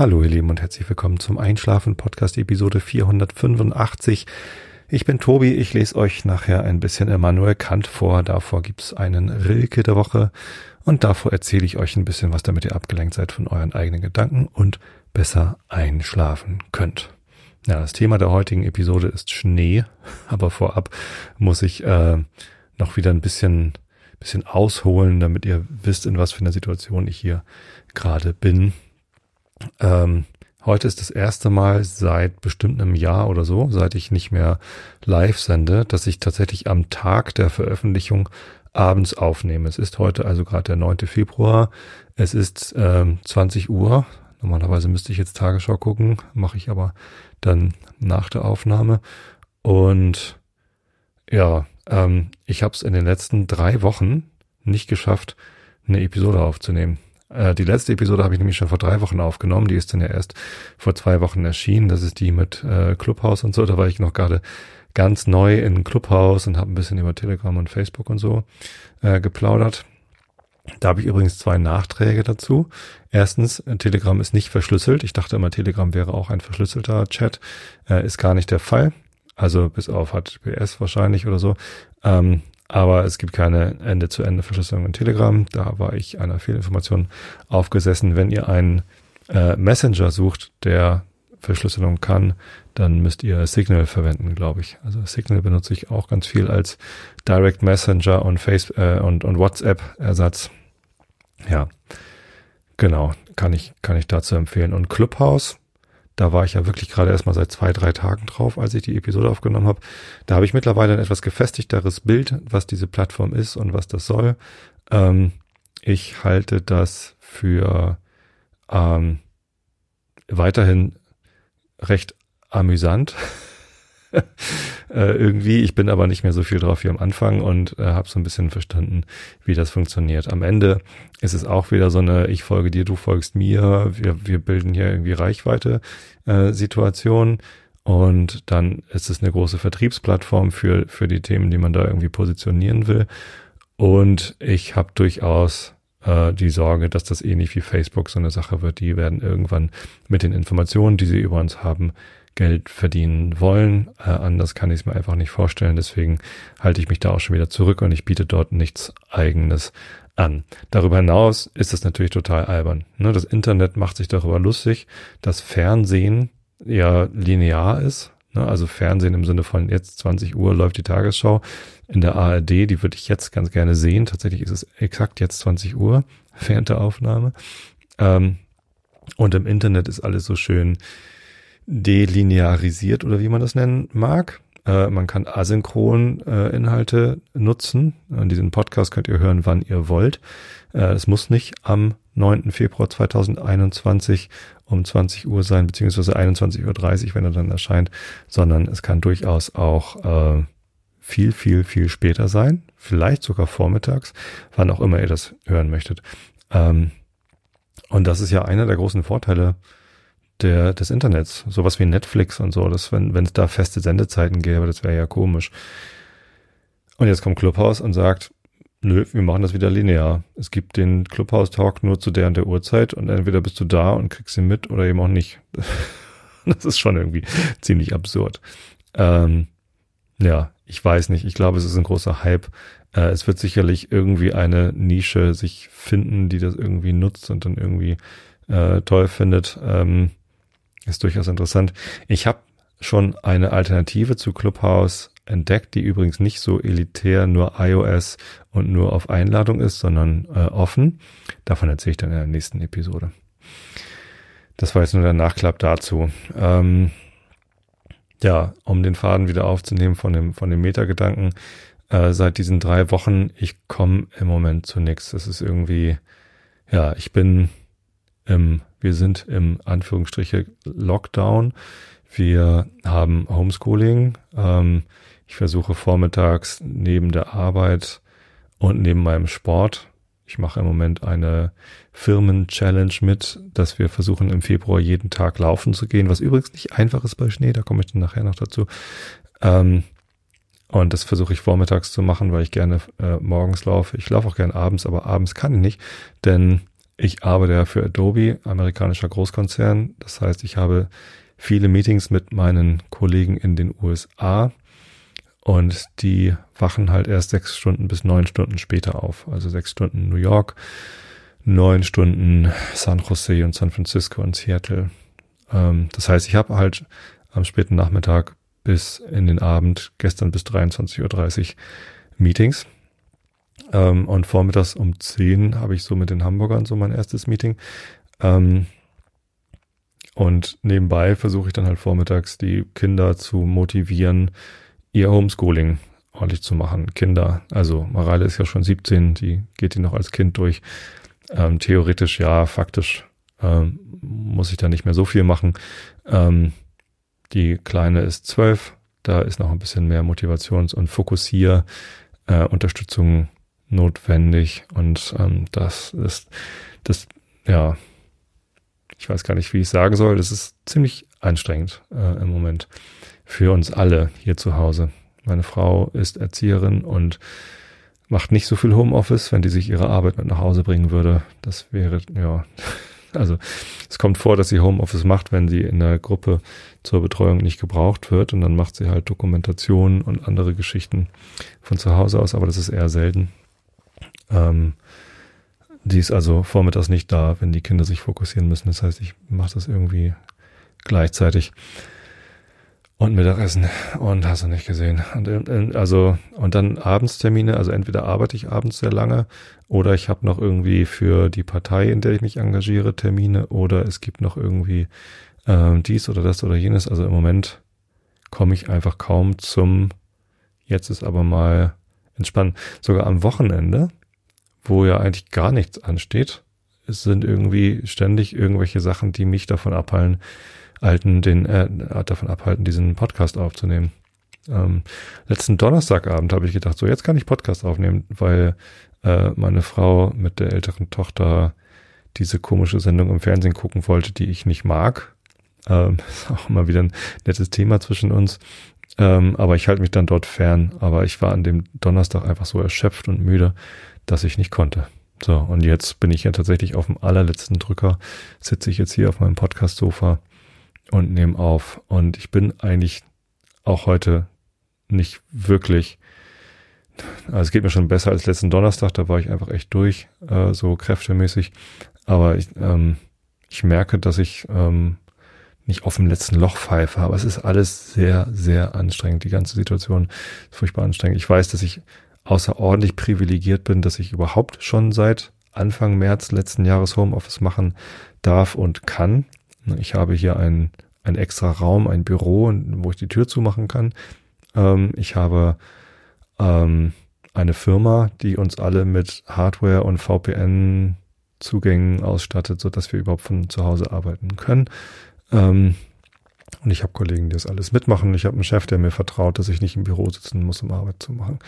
Hallo ihr Lieben und herzlich willkommen zum Einschlafen Podcast Episode 485. Ich bin Tobi, ich lese euch nachher ein bisschen Immanuel Kant vor, davor gibt's einen Rilke der Woche und davor erzähle ich euch ein bisschen was, damit ihr abgelenkt seid von euren eigenen Gedanken und besser einschlafen könnt. Ja, das Thema der heutigen Episode ist Schnee, aber vorab muss ich äh, noch wieder ein bisschen, bisschen ausholen, damit ihr wisst, in was für einer Situation ich hier gerade bin. Ähm, heute ist das erste Mal seit bestimmt einem Jahr oder so, seit ich nicht mehr live sende, dass ich tatsächlich am Tag der Veröffentlichung abends aufnehme. Es ist heute also gerade der 9. Februar. Es ist ähm, 20 Uhr. Normalerweise müsste ich jetzt Tagesschau gucken, mache ich aber dann nach der Aufnahme. Und ja, ähm, ich habe es in den letzten drei Wochen nicht geschafft, eine Episode aufzunehmen. Äh, die letzte Episode habe ich nämlich schon vor drei Wochen aufgenommen. Die ist dann ja erst vor zwei Wochen erschienen. Das ist die mit äh, Clubhouse und so. Da war ich noch gerade ganz neu in Clubhouse und habe ein bisschen über Telegram und Facebook und so äh, geplaudert. Da habe ich übrigens zwei Nachträge dazu. Erstens, Telegram ist nicht verschlüsselt. Ich dachte immer, Telegram wäre auch ein verschlüsselter Chat. Äh, ist gar nicht der Fall. Also bis auf HTTPS wahrscheinlich oder so. Ähm, aber es gibt keine Ende-zu-Ende-Verschlüsselung in Telegram. Da war ich einer Fehlinformation aufgesessen. Wenn ihr einen äh, Messenger sucht, der Verschlüsselung kann, dann müsst ihr Signal verwenden, glaube ich. Also Signal benutze ich auch ganz viel als Direct Messenger und Face äh, und, und WhatsApp-Ersatz. Ja, genau, kann ich kann ich dazu empfehlen. Und Clubhouse da war ich ja wirklich gerade erst mal seit zwei, drei Tagen drauf, als ich die Episode aufgenommen habe. Da habe ich mittlerweile ein etwas gefestigteres Bild, was diese Plattform ist und was das soll. Ähm, ich halte das für ähm, weiterhin recht amüsant. äh, irgendwie, ich bin aber nicht mehr so viel drauf wie am Anfang und äh, habe so ein bisschen verstanden, wie das funktioniert. Am Ende ist es auch wieder so eine Ich folge dir, du folgst mir, wir, wir bilden hier irgendwie Reichweite äh, Situation. Und dann ist es eine große Vertriebsplattform für, für die Themen, die man da irgendwie positionieren will. Und ich habe durchaus äh, die Sorge, dass das ähnlich wie Facebook so eine Sache wird. Die werden irgendwann mit den Informationen, die sie über uns haben, Geld verdienen wollen. Äh, anders kann ich es mir einfach nicht vorstellen. Deswegen halte ich mich da auch schon wieder zurück und ich biete dort nichts eigenes an. Darüber hinaus ist es natürlich total albern. Ne? Das Internet macht sich darüber lustig, dass Fernsehen ja linear ist. Ne? Also Fernsehen im Sinne von jetzt 20 Uhr läuft die Tagesschau in der ARD, die würde ich jetzt ganz gerne sehen. Tatsächlich ist es exakt jetzt 20 Uhr während der Aufnahme. Ähm, und im Internet ist alles so schön delinearisiert oder wie man das nennen mag. Äh, man kann asynchron äh, Inhalte nutzen. Und diesen Podcast könnt ihr hören, wann ihr wollt. Äh, es muss nicht am 9. Februar 2021 um 20 Uhr sein, beziehungsweise 21.30 Uhr, wenn er dann erscheint, sondern es kann durchaus auch äh, viel, viel, viel später sein. Vielleicht sogar vormittags, wann auch immer ihr das hören möchtet. Ähm, und das ist ja einer der großen Vorteile der, des Internets. Sowas wie Netflix und so, dass wenn, wenn es da feste Sendezeiten gäbe, das wäre ja komisch. Und jetzt kommt Clubhouse und sagt, nö, wir machen das wieder linear. Es gibt den Clubhouse-Talk nur zu der und der Uhrzeit und entweder bist du da und kriegst ihn mit oder eben auch nicht. Das ist schon irgendwie ziemlich absurd. Ähm, ja, ich weiß nicht. Ich glaube, es ist ein großer Hype. Äh, es wird sicherlich irgendwie eine Nische sich finden, die das irgendwie nutzt und dann irgendwie äh, toll findet. Ähm, ist durchaus interessant. Ich habe schon eine Alternative zu Clubhouse entdeckt, die übrigens nicht so elitär nur iOS und nur auf Einladung ist, sondern äh, offen. Davon erzähle ich dann in der nächsten Episode. Das war jetzt nur der Nachklapp dazu. Ähm, ja, um den Faden wieder aufzunehmen von dem, von dem Metagedanken, äh, seit diesen drei Wochen, ich komme im Moment zu nichts. Das ist irgendwie, ja, ich bin im wir sind im Anführungsstriche Lockdown. Wir haben Homeschooling. Ähm, ich versuche vormittags neben der Arbeit und neben meinem Sport. Ich mache im Moment eine Firmen-Challenge mit, dass wir versuchen im Februar jeden Tag laufen zu gehen, was übrigens nicht einfach ist bei Schnee, da komme ich dann nachher noch dazu. Ähm, und das versuche ich vormittags zu machen, weil ich gerne äh, morgens laufe. Ich laufe auch gerne abends, aber abends kann ich nicht, denn ich arbeite ja für Adobe, amerikanischer Großkonzern. Das heißt, ich habe viele Meetings mit meinen Kollegen in den USA und die wachen halt erst sechs Stunden bis neun Stunden später auf. Also sechs Stunden New York, neun Stunden San Jose und San Francisco und Seattle. Ähm, das heißt, ich habe halt am späten Nachmittag bis in den Abend, gestern bis 23.30 Uhr Meetings. Ähm, und vormittags um 10 habe ich so mit den Hamburgern so mein erstes Meeting. Ähm, und nebenbei versuche ich dann halt vormittags die Kinder zu motivieren, ihr Homeschooling ordentlich zu machen. Kinder, also Mareile ist ja schon 17, die geht die noch als Kind durch. Ähm, theoretisch ja, faktisch ähm, muss ich da nicht mehr so viel machen. Ähm, die Kleine ist 12, da ist noch ein bisschen mehr Motivations- und Fokussier äh, notwendig und ähm, das ist das ja ich weiß gar nicht, wie ich sagen soll. Das ist ziemlich anstrengend äh, im Moment für uns alle hier zu Hause. Meine Frau ist Erzieherin und macht nicht so viel Homeoffice, wenn die sich ihre Arbeit mit nach Hause bringen würde. Das wäre, ja, also es kommt vor, dass sie Homeoffice macht, wenn sie in der Gruppe zur Betreuung nicht gebraucht wird und dann macht sie halt Dokumentation und andere Geschichten von zu Hause aus, aber das ist eher selten. Ähm, die ist also vormittags nicht da, wenn die Kinder sich fokussieren müssen. Das heißt, ich mache das irgendwie gleichzeitig. Und Mittagessen und hast du nicht gesehen. Und, äh, also, und dann Abendstermine, also entweder arbeite ich abends sehr lange oder ich habe noch irgendwie für die Partei, in der ich mich engagiere, Termine oder es gibt noch irgendwie äh, dies oder das oder jenes. Also im Moment komme ich einfach kaum zum, jetzt ist aber mal entspannen. Sogar am Wochenende wo ja eigentlich gar nichts ansteht. Es sind irgendwie ständig irgendwelche Sachen, die mich davon abhalten, alten, den, äh, davon abhalten, diesen Podcast aufzunehmen. Ähm, letzten Donnerstagabend habe ich gedacht, so jetzt kann ich Podcast aufnehmen, weil äh, meine Frau mit der älteren Tochter diese komische Sendung im Fernsehen gucken wollte, die ich nicht mag. Ähm, ist auch immer wieder ein nettes Thema zwischen uns. Ähm, aber ich halte mich dann dort fern. Aber ich war an dem Donnerstag einfach so erschöpft und müde, dass ich nicht konnte. So, und jetzt bin ich ja tatsächlich auf dem allerletzten Drücker, sitze ich jetzt hier auf meinem Podcast-Sofa und nehme auf. Und ich bin eigentlich auch heute nicht wirklich, also es geht mir schon besser als letzten Donnerstag, da war ich einfach echt durch, äh, so kräftemäßig. Aber ich, ähm, ich merke, dass ich ähm, nicht auf dem letzten Loch pfeife, aber es ist alles sehr, sehr anstrengend. Die ganze Situation ist furchtbar anstrengend. Ich weiß, dass ich außerordentlich privilegiert bin, dass ich überhaupt schon seit Anfang März letzten Jahres Homeoffice machen darf und kann. Ich habe hier ein, ein extra Raum, ein Büro, wo ich die Tür zumachen kann. Ähm, ich habe ähm, eine Firma, die uns alle mit Hardware und VPN-Zugängen ausstattet, so dass wir überhaupt von zu Hause arbeiten können. Ähm, und ich habe Kollegen, die das alles mitmachen. Ich habe einen Chef, der mir vertraut, dass ich nicht im Büro sitzen muss, um Arbeit zu machen.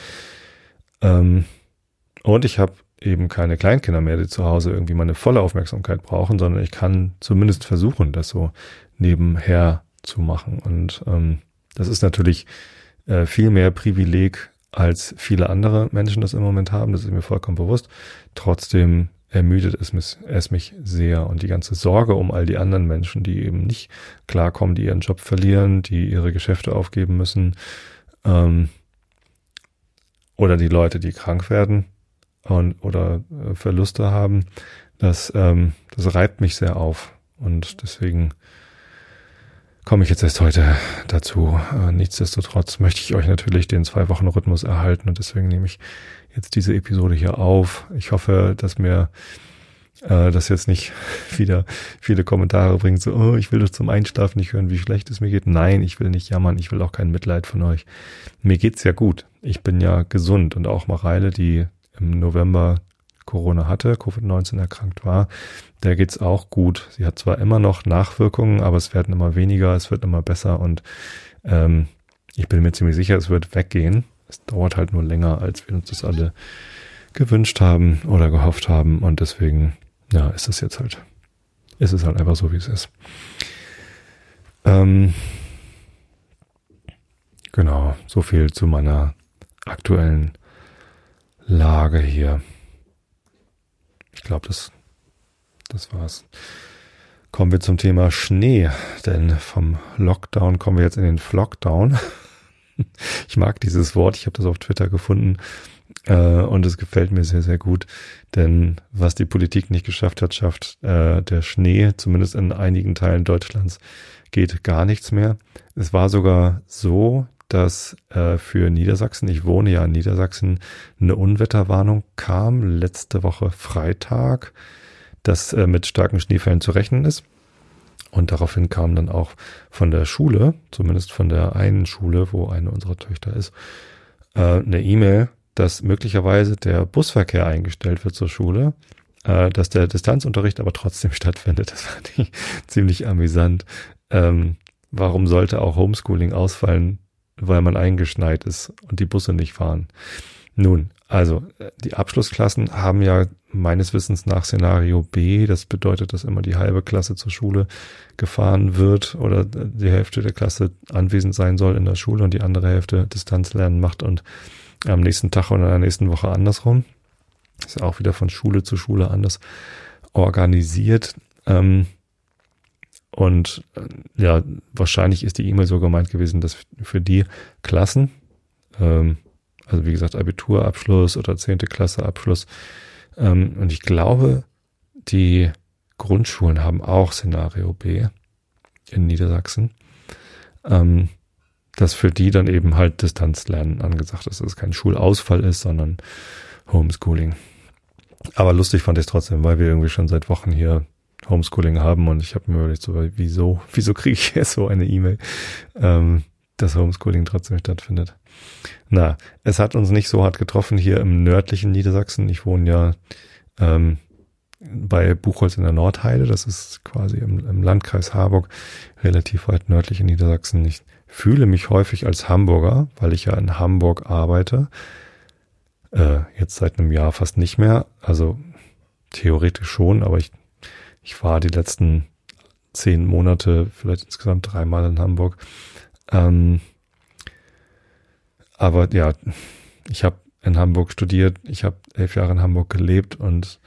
Ähm, und ich habe eben keine Kleinkinder mehr, die zu Hause irgendwie meine volle Aufmerksamkeit brauchen, sondern ich kann zumindest versuchen, das so nebenher zu machen. Und ähm, das ist natürlich äh, viel mehr Privileg, als viele andere Menschen das im Moment haben. Das ist mir vollkommen bewusst. Trotzdem ermüdet es mich, es mich sehr. Und die ganze Sorge um all die anderen Menschen, die eben nicht klarkommen, die ihren Job verlieren, die ihre Geschäfte aufgeben müssen, ähm, oder die Leute, die krank werden und oder äh, Verluste haben, das, ähm, das reibt mich sehr auf. Und deswegen komme ich jetzt erst heute dazu. Äh, nichtsdestotrotz möchte ich euch natürlich den zwei Wochen Rhythmus erhalten und deswegen nehme ich jetzt diese Episode hier auf. Ich hoffe, dass mir äh, das jetzt nicht wieder viele Kommentare bringt, so, oh, ich will doch zum Einschlafen nicht hören, wie schlecht es mir geht. Nein, ich will nicht jammern, ich will auch kein Mitleid von euch. Mir geht's ja gut. Ich bin ja gesund und auch Mareile, die im November Corona hatte, Covid-19 erkrankt war, der geht's auch gut. Sie hat zwar immer noch Nachwirkungen, aber es werden immer weniger, es wird immer besser und ähm, ich bin mir ziemlich sicher, es wird weggehen. Es dauert halt nur länger, als wir uns das alle gewünscht haben oder gehofft haben und deswegen ja, ist es jetzt halt, ist es halt einfach so, wie es ist. Ähm, genau, so viel zu meiner aktuellen Lage hier. Ich glaube, das das war's. Kommen wir zum Thema Schnee, denn vom Lockdown kommen wir jetzt in den Flockdown. Ich mag dieses Wort, ich habe das auf Twitter gefunden äh, und es gefällt mir sehr, sehr gut, denn was die Politik nicht geschafft hat, schafft äh, der Schnee, zumindest in einigen Teilen Deutschlands, geht gar nichts mehr. Es war sogar so, dass äh, für Niedersachsen, ich wohne ja in Niedersachsen, eine Unwetterwarnung kam letzte Woche Freitag, dass äh, mit starken Schneefällen zu rechnen ist. Und daraufhin kam dann auch von der Schule, zumindest von der einen Schule, wo eine unserer Töchter ist, äh, eine E-Mail, dass möglicherweise der Busverkehr eingestellt wird zur Schule, äh, dass der Distanzunterricht aber trotzdem stattfindet. Das fand ich ziemlich amüsant. Ähm, warum sollte auch Homeschooling ausfallen, weil man eingeschneit ist und die Busse nicht fahren. Nun, also die Abschlussklassen haben ja meines Wissens nach Szenario B, das bedeutet, dass immer die halbe Klasse zur Schule gefahren wird oder die Hälfte der Klasse anwesend sein soll in der Schule und die andere Hälfte Distanzlernen macht und am nächsten Tag oder in der nächsten Woche andersrum. Ist ja auch wieder von Schule zu Schule anders organisiert. Ähm, und äh, ja, wahrscheinlich ist die E-Mail so gemeint gewesen, dass für die Klassen, ähm, also wie gesagt, Abiturabschluss oder zehnte Klasse Abschluss, ähm, und ich glaube, die Grundschulen haben auch Szenario B in Niedersachsen, ähm, dass für die dann eben halt Distanzlernen angesagt ist, dass es kein Schulausfall ist, sondern Homeschooling. Aber lustig fand ich es trotzdem, weil wir irgendwie schon seit Wochen hier Homeschooling haben und ich habe mir überlegt, so, wieso, wieso kriege ich jetzt so eine E-Mail, ähm, dass Homeschooling trotzdem stattfindet. Na, es hat uns nicht so hart getroffen hier im nördlichen Niedersachsen. Ich wohne ja ähm, bei Buchholz in der Nordheide, das ist quasi im, im Landkreis Harburg, relativ weit nördlich in Niedersachsen. Ich fühle mich häufig als Hamburger, weil ich ja in Hamburg arbeite. Äh, jetzt seit einem Jahr fast nicht mehr. Also theoretisch schon, aber ich ich war die letzten zehn Monate, vielleicht insgesamt dreimal in Hamburg. Ähm, aber ja, ich habe in Hamburg studiert, ich habe elf Jahre in Hamburg gelebt und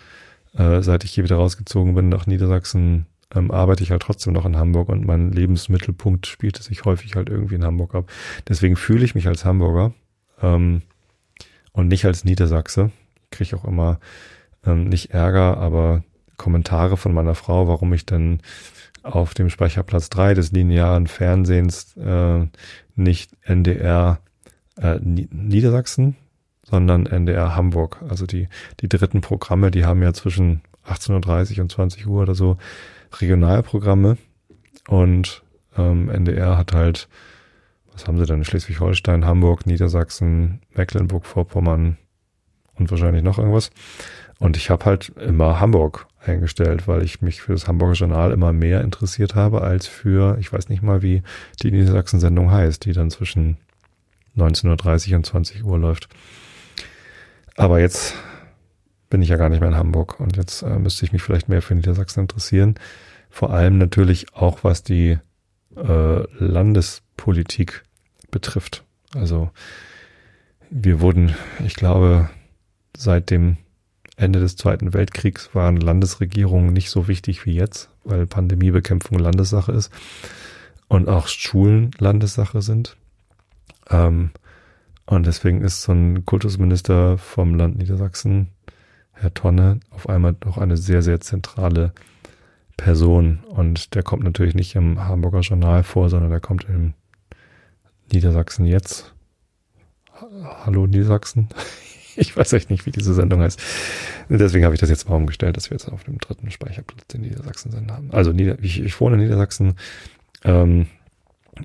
äh, seit ich hier wieder rausgezogen bin nach Niedersachsen, ähm, arbeite ich halt trotzdem noch in Hamburg und mein Lebensmittelpunkt spielte sich häufig halt irgendwie in Hamburg ab. Deswegen fühle ich mich als Hamburger ähm, und nicht als Niedersachse. Kriege auch immer ähm, nicht Ärger, aber Kommentare von meiner Frau, warum ich dann auf dem Speicherplatz 3 des linearen Fernsehens äh, nicht NDR äh, Niedersachsen, sondern NDR Hamburg. Also die, die dritten Programme, die haben ja zwischen 18.30 und 20 Uhr oder so Regionalprogramme und ähm, NDR hat halt, was haben sie denn, Schleswig-Holstein, Hamburg, Niedersachsen, Mecklenburg-Vorpommern und wahrscheinlich noch irgendwas. Und ich habe halt immer Hamburg eingestellt, weil ich mich für das Hamburger Journal immer mehr interessiert habe als für, ich weiß nicht mal, wie die Niedersachsen-Sendung heißt, die dann zwischen 19.30 Uhr und 20 Uhr läuft. Aber jetzt bin ich ja gar nicht mehr in Hamburg und jetzt äh, müsste ich mich vielleicht mehr für Niedersachsen interessieren. Vor allem natürlich auch, was die äh, Landespolitik betrifft. Also wir wurden, ich glaube, seit dem Ende des Zweiten Weltkriegs waren Landesregierungen nicht so wichtig wie jetzt, weil Pandemiebekämpfung Landessache ist und auch Schulen Landessache sind. Ähm, und deswegen ist so ein Kultusminister vom Land Niedersachsen, Herr Tonne, auf einmal doch eine sehr, sehr zentrale Person. Und der kommt natürlich nicht im Hamburger Journal vor, sondern der kommt im Niedersachsen jetzt. Hallo Niedersachsen. Ich weiß echt nicht, wie diese Sendung heißt. Deswegen habe ich das jetzt mal umgestellt, dass wir jetzt auf dem dritten Speicherplatz in Niedersachsen sind haben. Also ich, ich wohne in Niedersachsen. Ähm,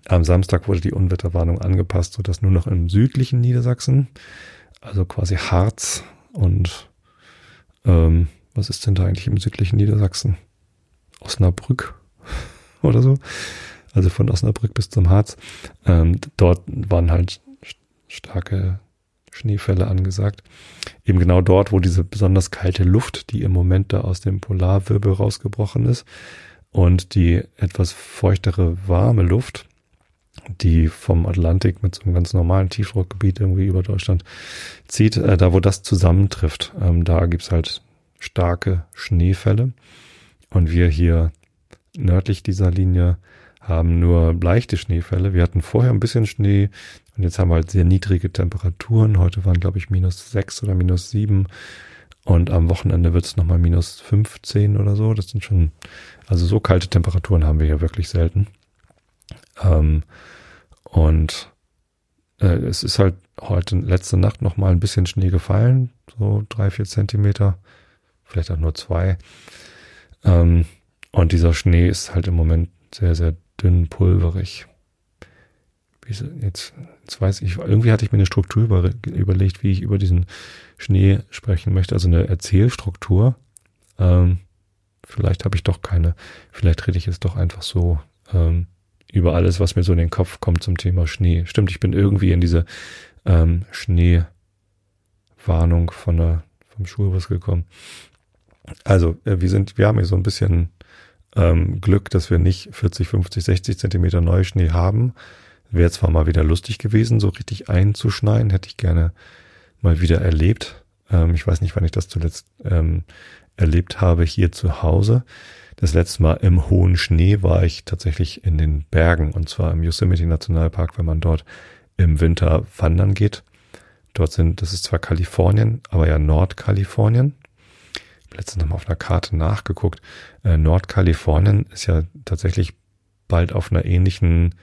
am Samstag wurde die Unwetterwarnung angepasst, sodass nur noch im südlichen Niedersachsen, also quasi Harz und ähm, was ist denn da eigentlich im südlichen Niedersachsen? Osnabrück oder so. Also von Osnabrück bis zum Harz. Ähm, dort waren halt starke Schneefälle angesagt. Eben genau dort, wo diese besonders kalte Luft, die im Moment da aus dem Polarwirbel rausgebrochen ist, und die etwas feuchtere, warme Luft, die vom Atlantik mit so einem ganz normalen Tiefdruckgebiet irgendwie über Deutschland zieht, äh, da wo das zusammentrifft, ähm, da gibt's halt starke Schneefälle. Und wir hier nördlich dieser Linie haben nur leichte Schneefälle. Wir hatten vorher ein bisschen Schnee und jetzt haben wir halt sehr niedrige Temperaturen. Heute waren, glaube ich, minus sechs oder minus sieben. Und am Wochenende wird es nochmal minus 15 oder so. Das sind schon, also so kalte Temperaturen haben wir hier wirklich selten. Ähm, und äh, es ist halt heute, letzte Nacht nochmal ein bisschen Schnee gefallen. So drei, vier Zentimeter. Vielleicht auch nur zwei. Ähm, und dieser Schnee ist halt im Moment sehr, sehr dünn pulverig. Jetzt, jetzt weiß ich, irgendwie hatte ich mir eine Struktur über, überlegt, wie ich über diesen Schnee sprechen möchte, also eine Erzählstruktur. Ähm, vielleicht habe ich doch keine, vielleicht rede ich jetzt doch einfach so ähm, über alles, was mir so in den Kopf kommt zum Thema Schnee. Stimmt, ich bin irgendwie in diese ähm, Schneewarnung von der, vom Schulbus gekommen. Also, äh, wir sind, wir haben hier so ein bisschen ähm, Glück, dass wir nicht 40, 50, 60 Zentimeter Neuschnee haben. Wäre zwar mal wieder lustig gewesen, so richtig einzuschneien, hätte ich gerne mal wieder erlebt. Ähm, ich weiß nicht, wann ich das zuletzt ähm, erlebt habe hier zu Hause. Das letzte Mal im hohen Schnee war ich tatsächlich in den Bergen und zwar im Yosemite Nationalpark, wenn man dort im Winter wandern geht. Dort sind, das ist zwar Kalifornien, aber ja Nordkalifornien letztens nochmal auf einer Karte nachgeguckt. Äh, Nordkalifornien ist ja tatsächlich bald auf einer ähnlichen,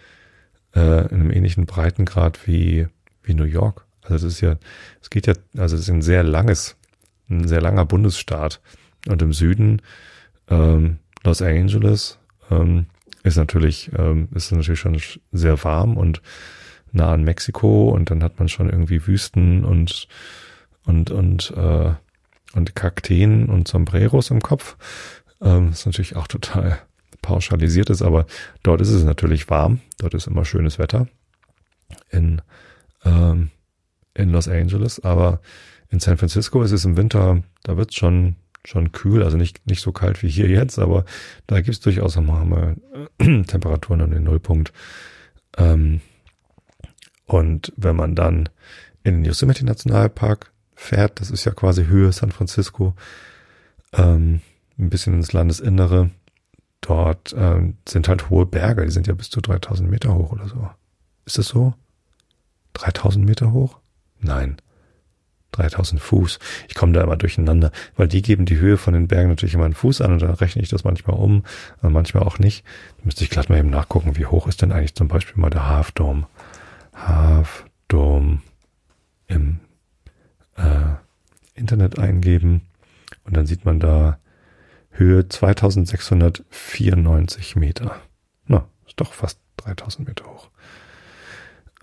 äh, einem ähnlichen Breitengrad wie, wie New York. Also es ist ja, es geht ja, also es ist ein sehr langes, ein sehr langer Bundesstaat. Und im Süden, ähm, Los Angeles, ähm, ist natürlich, ähm, ist natürlich schon sehr warm und nah an Mexiko und dann hat man schon irgendwie Wüsten und und und äh, und Kakteen und Sombreros im Kopf. Ähm, ist natürlich auch total pauschalisiert ist, aber dort ist es natürlich warm. Dort ist immer schönes Wetter in, ähm, in Los Angeles, aber in San Francisco ist es im Winter, da wird es schon, schon kühl, also nicht, nicht so kalt wie hier jetzt, aber da gibt es durchaus nochmal äh, Temperaturen an den Nullpunkt. Ähm, und wenn man dann in den Yosemite Nationalpark fährt, das ist ja quasi Höhe San Francisco, ähm, ein bisschen ins Landesinnere. Dort ähm, sind halt hohe Berge, die sind ja bis zu 3000 Meter hoch oder so. Ist das so? 3000 Meter hoch? Nein. 3000 Fuß. Ich komme da immer durcheinander, weil die geben die Höhe von den Bergen natürlich immer einen Fuß an und dann rechne ich das manchmal um, aber manchmal auch nicht. Da müsste ich glatt mal eben nachgucken, wie hoch ist denn eigentlich zum Beispiel mal der Half Dome. Half Dome im äh, Internet eingeben und dann sieht man da Höhe 2694 Meter. Na, ist doch fast 3000 Meter hoch.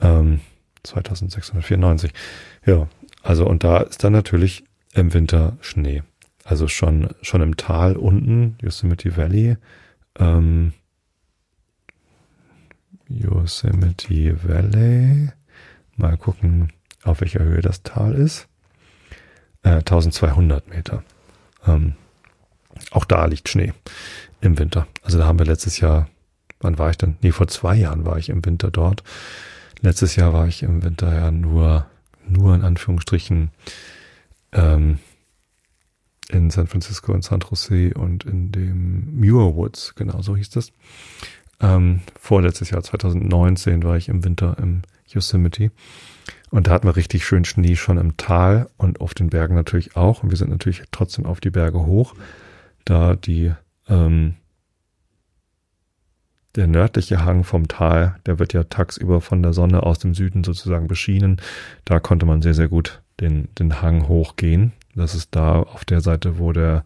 Ähm, 2694. Ja, also und da ist dann natürlich im Winter Schnee. Also schon, schon im Tal unten, Yosemite Valley, ähm, Yosemite Valley. Mal gucken, auf welcher Höhe das Tal ist äh, 1200 Meter. Ähm, auch da liegt Schnee im Winter. Also da haben wir letztes Jahr, wann war ich denn? Nee, vor zwei Jahren war ich im Winter dort. Letztes Jahr war ich im Winter ja nur, nur in Anführungsstrichen ähm, in San Francisco, in San Jose und in dem Muir Woods, genau so hieß das. Ähm, vorletztes Jahr, 2019, war ich im Winter im Yosemite. Und da hatten wir richtig schön Schnee schon im Tal und auf den Bergen natürlich auch. Und wir sind natürlich trotzdem auf die Berge hoch, da die ähm, der nördliche Hang vom Tal, der wird ja tagsüber von der Sonne aus dem Süden sozusagen beschienen. Da konnte man sehr, sehr gut den, den Hang hochgehen. Das ist da auf der Seite, wo der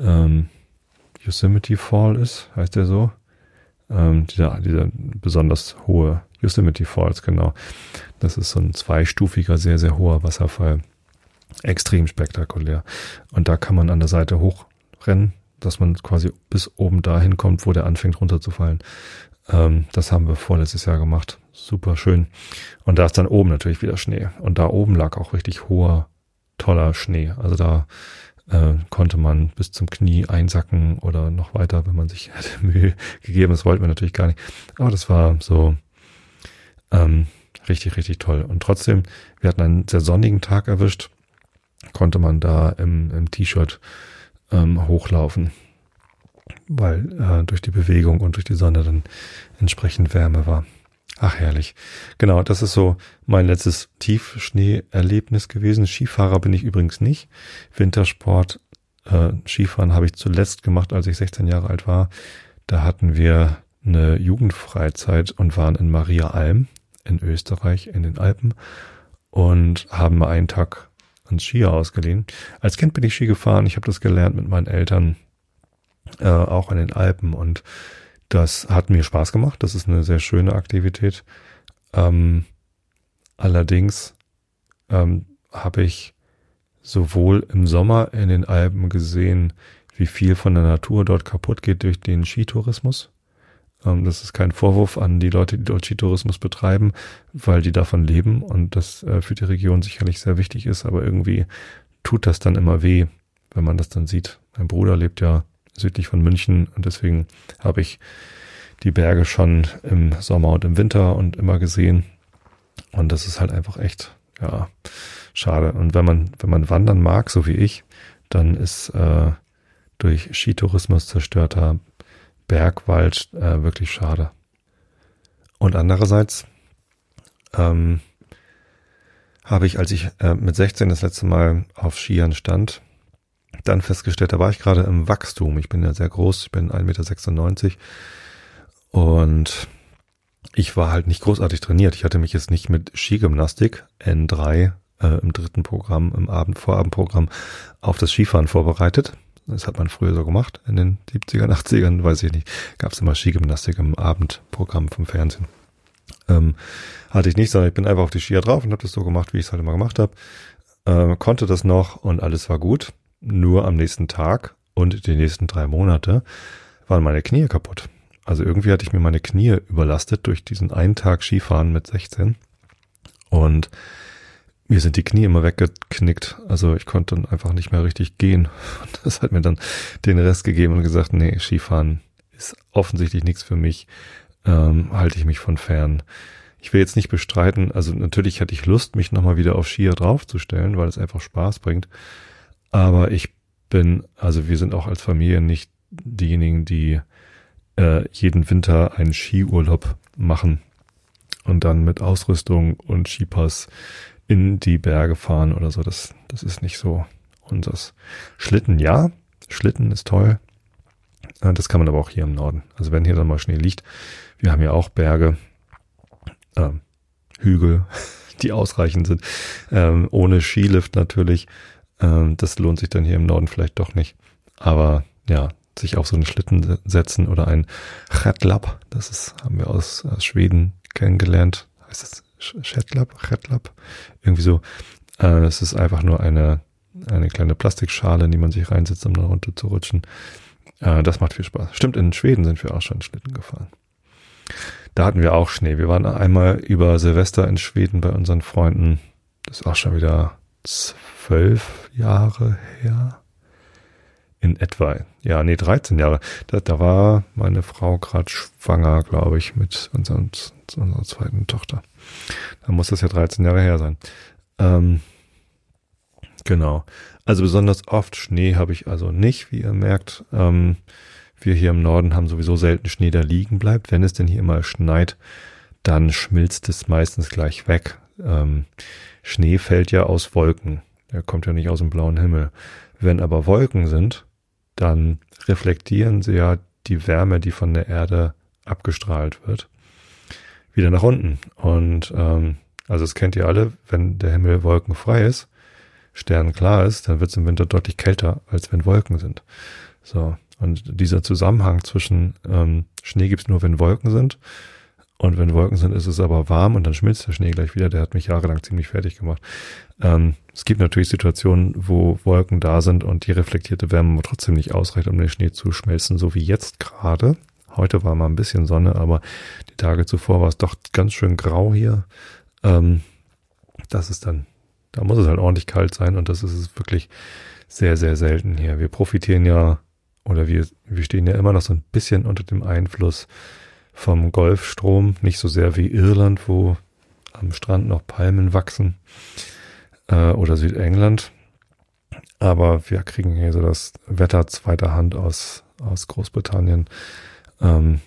ähm, Yosemite Fall ist, heißt der so. Ähm, dieser, dieser besonders hohe Yosemite Falls, genau. Das ist so ein zweistufiger, sehr, sehr hoher Wasserfall. Extrem spektakulär. Und da kann man an der Seite hochrennen, dass man quasi bis oben dahin kommt, wo der anfängt runterzufallen. Ähm, das haben wir vorletztes Jahr gemacht. Super schön. Und da ist dann oben natürlich wieder Schnee. Und da oben lag auch richtig hoher, toller Schnee. Also da äh, konnte man bis zum Knie einsacken oder noch weiter, wenn man sich hätte Mühe gegeben. Das wollten wir natürlich gar nicht. Aber das war so ähm, richtig, richtig toll. Und trotzdem, wir hatten einen sehr sonnigen Tag erwischt, konnte man da im, im T-Shirt ähm, hochlaufen. weil äh, durch die Bewegung und durch die Sonne dann entsprechend Wärme war. Ach herrlich. Genau, das ist so mein letztes Tiefschnee-Erlebnis gewesen. Skifahrer bin ich übrigens nicht. Wintersport, äh, Skifahren habe ich zuletzt gemacht, als ich 16 Jahre alt war. Da hatten wir eine Jugendfreizeit und waren in Maria Alm in Österreich in den Alpen und haben einen Tag ans Skier ausgeliehen. Als Kind bin ich Ski gefahren. Ich habe das gelernt mit meinen Eltern äh, auch in den Alpen und das hat mir Spaß gemacht. Das ist eine sehr schöne Aktivität. Ähm, allerdings ähm, habe ich sowohl im Sommer in den Alpen gesehen, wie viel von der Natur dort kaputt geht durch den Skitourismus. Ähm, das ist kein Vorwurf an die Leute, die dort Skitourismus betreiben, weil die davon leben und das äh, für die Region sicherlich sehr wichtig ist, aber irgendwie tut das dann immer weh, wenn man das dann sieht. Mein Bruder lebt ja südlich von München und deswegen habe ich die Berge schon im Sommer und im Winter und immer gesehen. Und das ist halt einfach echt, ja, schade. Und wenn man, wenn man wandern mag, so wie ich, dann ist äh, durch Skitourismus zerstörter Bergwald äh, wirklich schade. Und andererseits ähm, habe ich, als ich äh, mit 16 das letzte Mal auf Skiern stand, dann festgestellt, da war ich gerade im Wachstum. Ich bin ja sehr groß, ich bin 1,96 Meter und ich war halt nicht großartig trainiert. Ich hatte mich jetzt nicht mit Skigymnastik N3 äh, im dritten Programm, im Abend Vorabendprogramm auf das Skifahren vorbereitet, das hat man früher so gemacht, in den 70ern, 80ern, weiß ich nicht. Gab es immer Skigymnastik im Abendprogramm vom Fernsehen. Ähm, hatte ich nicht, sondern ich bin einfach auf die Skier drauf und habe das so gemacht, wie ich es halt immer gemacht habe. Äh, konnte das noch und alles war gut. Nur am nächsten Tag und die nächsten drei Monate waren meine Knie kaputt. Also irgendwie hatte ich mir meine Knie überlastet durch diesen einen Tag Skifahren mit 16. Und mir sind die Knie immer weggeknickt. Also ich konnte dann einfach nicht mehr richtig gehen. Und das hat mir dann den Rest gegeben und gesagt, nee, Skifahren ist offensichtlich nichts für mich. Ähm, halte ich mich von fern. Ich will jetzt nicht bestreiten, also natürlich hatte ich Lust, mich nochmal wieder auf Skier draufzustellen, weil es einfach Spaß bringt. Aber ich bin, also wir sind auch als Familie nicht diejenigen, die äh, jeden Winter einen Skiurlaub machen und dann mit Ausrüstung und Skipass in die Berge fahren oder so. Das, das ist nicht so unseres. Schlitten, ja. Schlitten ist toll. Äh, das kann man aber auch hier im Norden. Also wenn hier dann mal Schnee liegt, wir haben ja auch Berge, äh, Hügel, die ausreichend sind, ähm, ohne Skilift natürlich. Ähm, das lohnt sich dann hier im Norden vielleicht doch nicht. Aber ja, sich auf so einen Schlitten setzen oder ein Redlap, das ist, haben wir aus, aus Schweden kennengelernt. Heißt das Shetlab, Shetlab, irgendwie so. Äh, das ist einfach nur eine, eine kleine Plastikschale, in die man sich reinsetzt, um da runter zu rutschen. Äh, das macht viel Spaß. Stimmt, in Schweden sind wir auch schon Schlitten gefahren. Da hatten wir auch Schnee. Wir waren einmal über Silvester in Schweden bei unseren Freunden. Das ist auch schon wieder zwölf Jahre her. In etwa, ja, nee, 13 Jahre. Da, da war meine Frau gerade schwanger, glaube ich, mit unserem, unserer zweiten Tochter. Da muss das ja 13 Jahre her sein. Ähm, genau. Also besonders oft Schnee habe ich also nicht, wie ihr merkt. Ähm, wir hier im Norden haben sowieso selten Schnee, der liegen bleibt. Wenn es denn hier immer schneit, dann schmilzt es meistens gleich weg. Ähm, Schnee fällt ja aus Wolken. Der kommt ja nicht aus dem blauen Himmel. Wenn aber Wolken sind, dann reflektieren sie ja die Wärme, die von der Erde abgestrahlt wird wieder nach unten. Und ähm, also es kennt ihr alle, wenn der Himmel wolkenfrei ist, sternklar ist, dann wird es im Winter deutlich kälter, als wenn Wolken sind. So. Und dieser Zusammenhang zwischen ähm, Schnee gibt's nur, wenn Wolken sind. Und wenn Wolken sind, ist es aber warm und dann schmilzt der Schnee gleich wieder. Der hat mich jahrelang ziemlich fertig gemacht. Ähm, es gibt natürlich Situationen, wo Wolken da sind und die reflektierte Wärme trotzdem nicht ausreicht, um den Schnee zu schmelzen, so wie jetzt gerade. Heute war mal ein bisschen Sonne, aber die Tage zuvor war es doch ganz schön grau hier. Ähm, das ist dann, da muss es halt ordentlich kalt sein und das ist es wirklich sehr, sehr selten hier. Wir profitieren ja oder wir, wir stehen ja immer noch so ein bisschen unter dem Einfluss vom Golfstrom, nicht so sehr wie Irland, wo am Strand noch Palmen wachsen äh, oder Südengland. Aber wir kriegen hier so das Wetter zweiter Hand aus, aus Großbritannien ähm,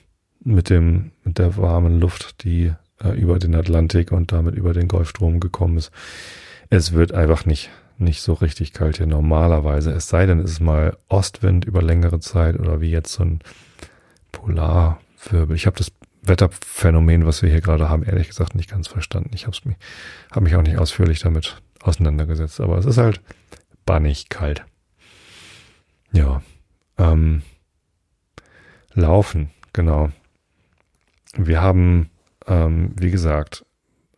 mit dem mit der warmen Luft, die äh, über den Atlantik und damit über den Golfstrom gekommen ist. Es wird einfach nicht nicht so richtig kalt hier normalerweise. Es sei denn, es ist mal Ostwind über längere Zeit oder wie jetzt so ein Polarwirbel. Ich habe das Wetterphänomen, was wir hier gerade haben, ehrlich gesagt nicht ganz verstanden. Ich habe mich, hab mich auch nicht ausführlich damit auseinandergesetzt. Aber es ist halt bannig kalt. Ja. Ähm, laufen, genau. Wir haben, ähm, wie gesagt,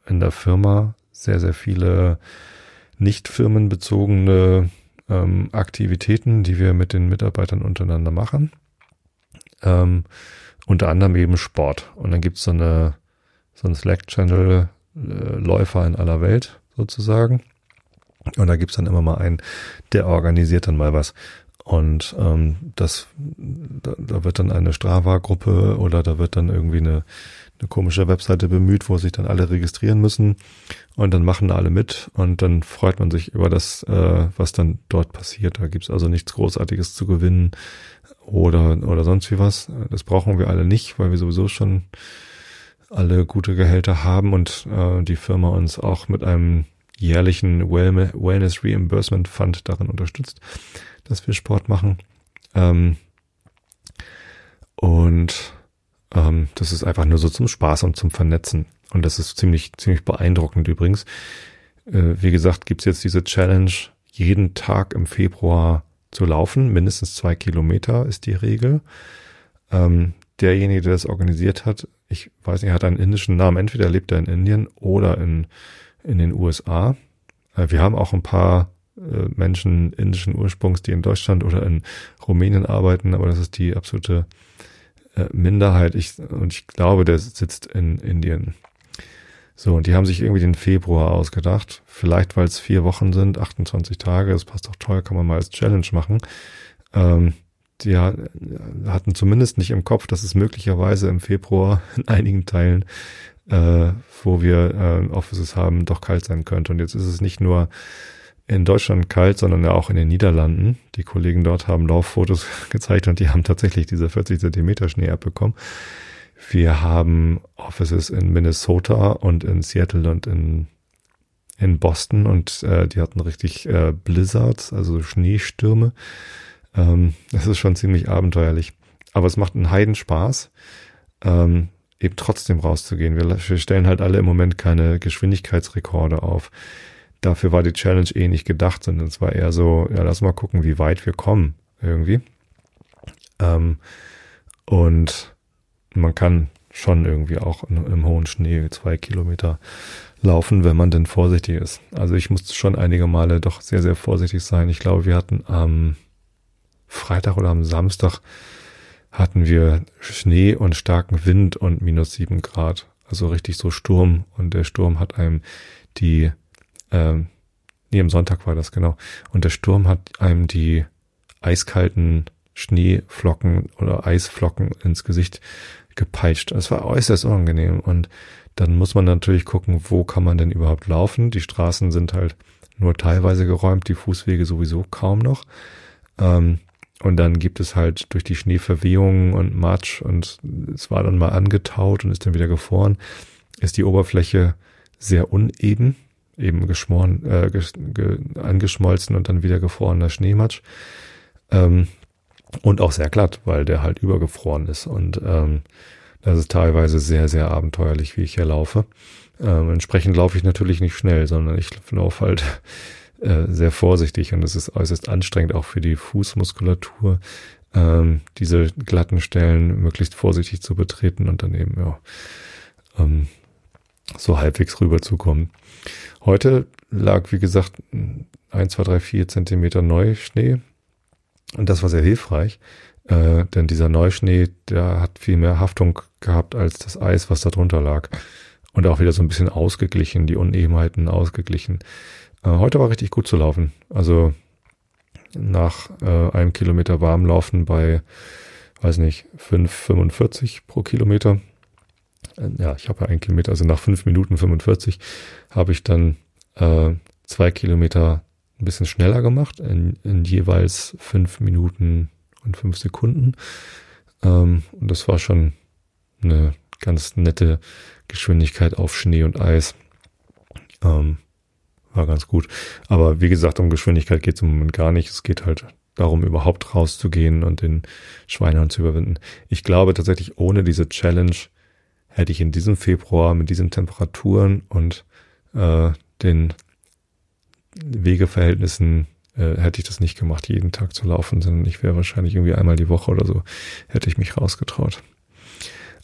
in der Firma sehr, sehr viele nicht firmenbezogene ähm, Aktivitäten, die wir mit den Mitarbeitern untereinander machen. Ähm, unter anderem eben Sport. Und dann gibt's so eine so ein Slack-Channel äh, Läufer in aller Welt sozusagen. Und da gibt's dann immer mal einen, der organisiert dann mal was. Und ähm, das, da, da wird dann eine Strava-Gruppe oder da wird dann irgendwie eine, eine komische Webseite bemüht, wo sich dann alle registrieren müssen und dann machen alle mit und dann freut man sich über das, äh, was dann dort passiert. Da gibt's also nichts Großartiges zu gewinnen oder, oder sonst wie was. Das brauchen wir alle nicht, weil wir sowieso schon alle gute Gehälter haben und äh, die Firma uns auch mit einem jährlichen Wellness Reimbursement Fund darin unterstützt, dass wir Sport machen. Ähm, und ähm, das ist einfach nur so zum Spaß und zum Vernetzen. Und das ist ziemlich, ziemlich beeindruckend übrigens. Äh, wie gesagt, gibt's jetzt diese Challenge, jeden Tag im Februar zu laufen. Mindestens zwei Kilometer ist die Regel. Ähm, derjenige, der das organisiert hat, ich weiß nicht, hat einen indischen Namen. Entweder lebt er in Indien oder in, in den USA. Äh, wir haben auch ein paar äh, Menschen indischen Ursprungs, die in Deutschland oder in Rumänien arbeiten, aber das ist die absolute äh, Minderheit. Ich, und ich glaube, der sitzt in Indien. So, und die haben sich irgendwie den Februar ausgedacht. Vielleicht, weil es vier Wochen sind, 28 Tage, das passt doch toll, kann man mal als Challenge machen. Ähm, die hatten zumindest nicht im Kopf, dass es möglicherweise im Februar in einigen Teilen, äh, wo wir äh, Offices haben, doch kalt sein könnte. Und jetzt ist es nicht nur in Deutschland kalt, sondern auch in den Niederlanden. Die Kollegen dort haben Lauffotos gezeigt und die haben tatsächlich diese 40 Zentimeter Schnee abbekommen. Wir haben Offices in Minnesota und in Seattle und in, in Boston und äh, die hatten richtig äh, Blizzards, also Schneestürme. Ähm, das ist schon ziemlich abenteuerlich. Aber es macht einen Heidenspaß, ähm, eben trotzdem rauszugehen. Wir, wir stellen halt alle im Moment keine Geschwindigkeitsrekorde auf. Dafür war die Challenge eh nicht gedacht, sondern es war eher so, ja, lass mal gucken, wie weit wir kommen irgendwie. Ähm, und man kann schon irgendwie auch im hohen Schnee zwei Kilometer laufen, wenn man denn vorsichtig ist. Also ich musste schon einige Male doch sehr, sehr vorsichtig sein. Ich glaube, wir hatten am Freitag oder am Samstag hatten wir Schnee und starken Wind und minus sieben Grad. Also richtig so Sturm. Und der Sturm hat einem die, ähm, nee, am Sonntag war das genau. Und der Sturm hat einem die eiskalten Schneeflocken oder Eisflocken ins Gesicht gepeitscht. Es war äußerst unangenehm und dann muss man natürlich gucken, wo kann man denn überhaupt laufen. Die Straßen sind halt nur teilweise geräumt, die Fußwege sowieso kaum noch. Ähm, und dann gibt es halt durch die Schneeverwehungen und Matsch und es war dann mal angetaut und ist dann wieder gefroren, ist die Oberfläche sehr uneben, eben geschmoren, äh, ges, ge, angeschmolzen und dann wieder gefrorener Schneematsch. Ähm, und auch sehr glatt, weil der halt übergefroren ist. Und ähm, das ist teilweise sehr, sehr abenteuerlich, wie ich hier laufe. Ähm, entsprechend laufe ich natürlich nicht schnell, sondern ich laufe halt äh, sehr vorsichtig und es ist äußerst anstrengend auch für die Fußmuskulatur, ähm, diese glatten Stellen möglichst vorsichtig zu betreten und dann eben ja, ähm, so halbwegs rüberzukommen. Heute lag, wie gesagt, ein, zwei, drei, vier Zentimeter Neuschnee und das war sehr hilfreich, äh, denn dieser Neuschnee, der hat viel mehr Haftung gehabt als das Eis, was da drunter lag. Und auch wieder so ein bisschen ausgeglichen, die Unebenheiten ausgeglichen. Äh, heute war richtig gut zu laufen. Also nach äh, einem Kilometer warmlaufen bei, weiß nicht, 5,45 pro Kilometer. Äh, ja, ich habe ja einen Kilometer, also nach 5 Minuten 45 habe ich dann äh, zwei Kilometer ein bisschen schneller gemacht, in, in jeweils fünf Minuten und fünf Sekunden. Ähm, und das war schon eine ganz nette Geschwindigkeit auf Schnee und Eis. Ähm, war ganz gut. Aber wie gesagt, um Geschwindigkeit geht es im Moment gar nicht. Es geht halt darum, überhaupt rauszugehen und den Schweinehund zu überwinden. Ich glaube tatsächlich, ohne diese Challenge hätte ich in diesem Februar mit diesen Temperaturen und äh, den Wegeverhältnissen äh, hätte ich das nicht gemacht, jeden Tag zu laufen, sondern ich wäre wahrscheinlich irgendwie einmal die Woche oder so, hätte ich mich rausgetraut.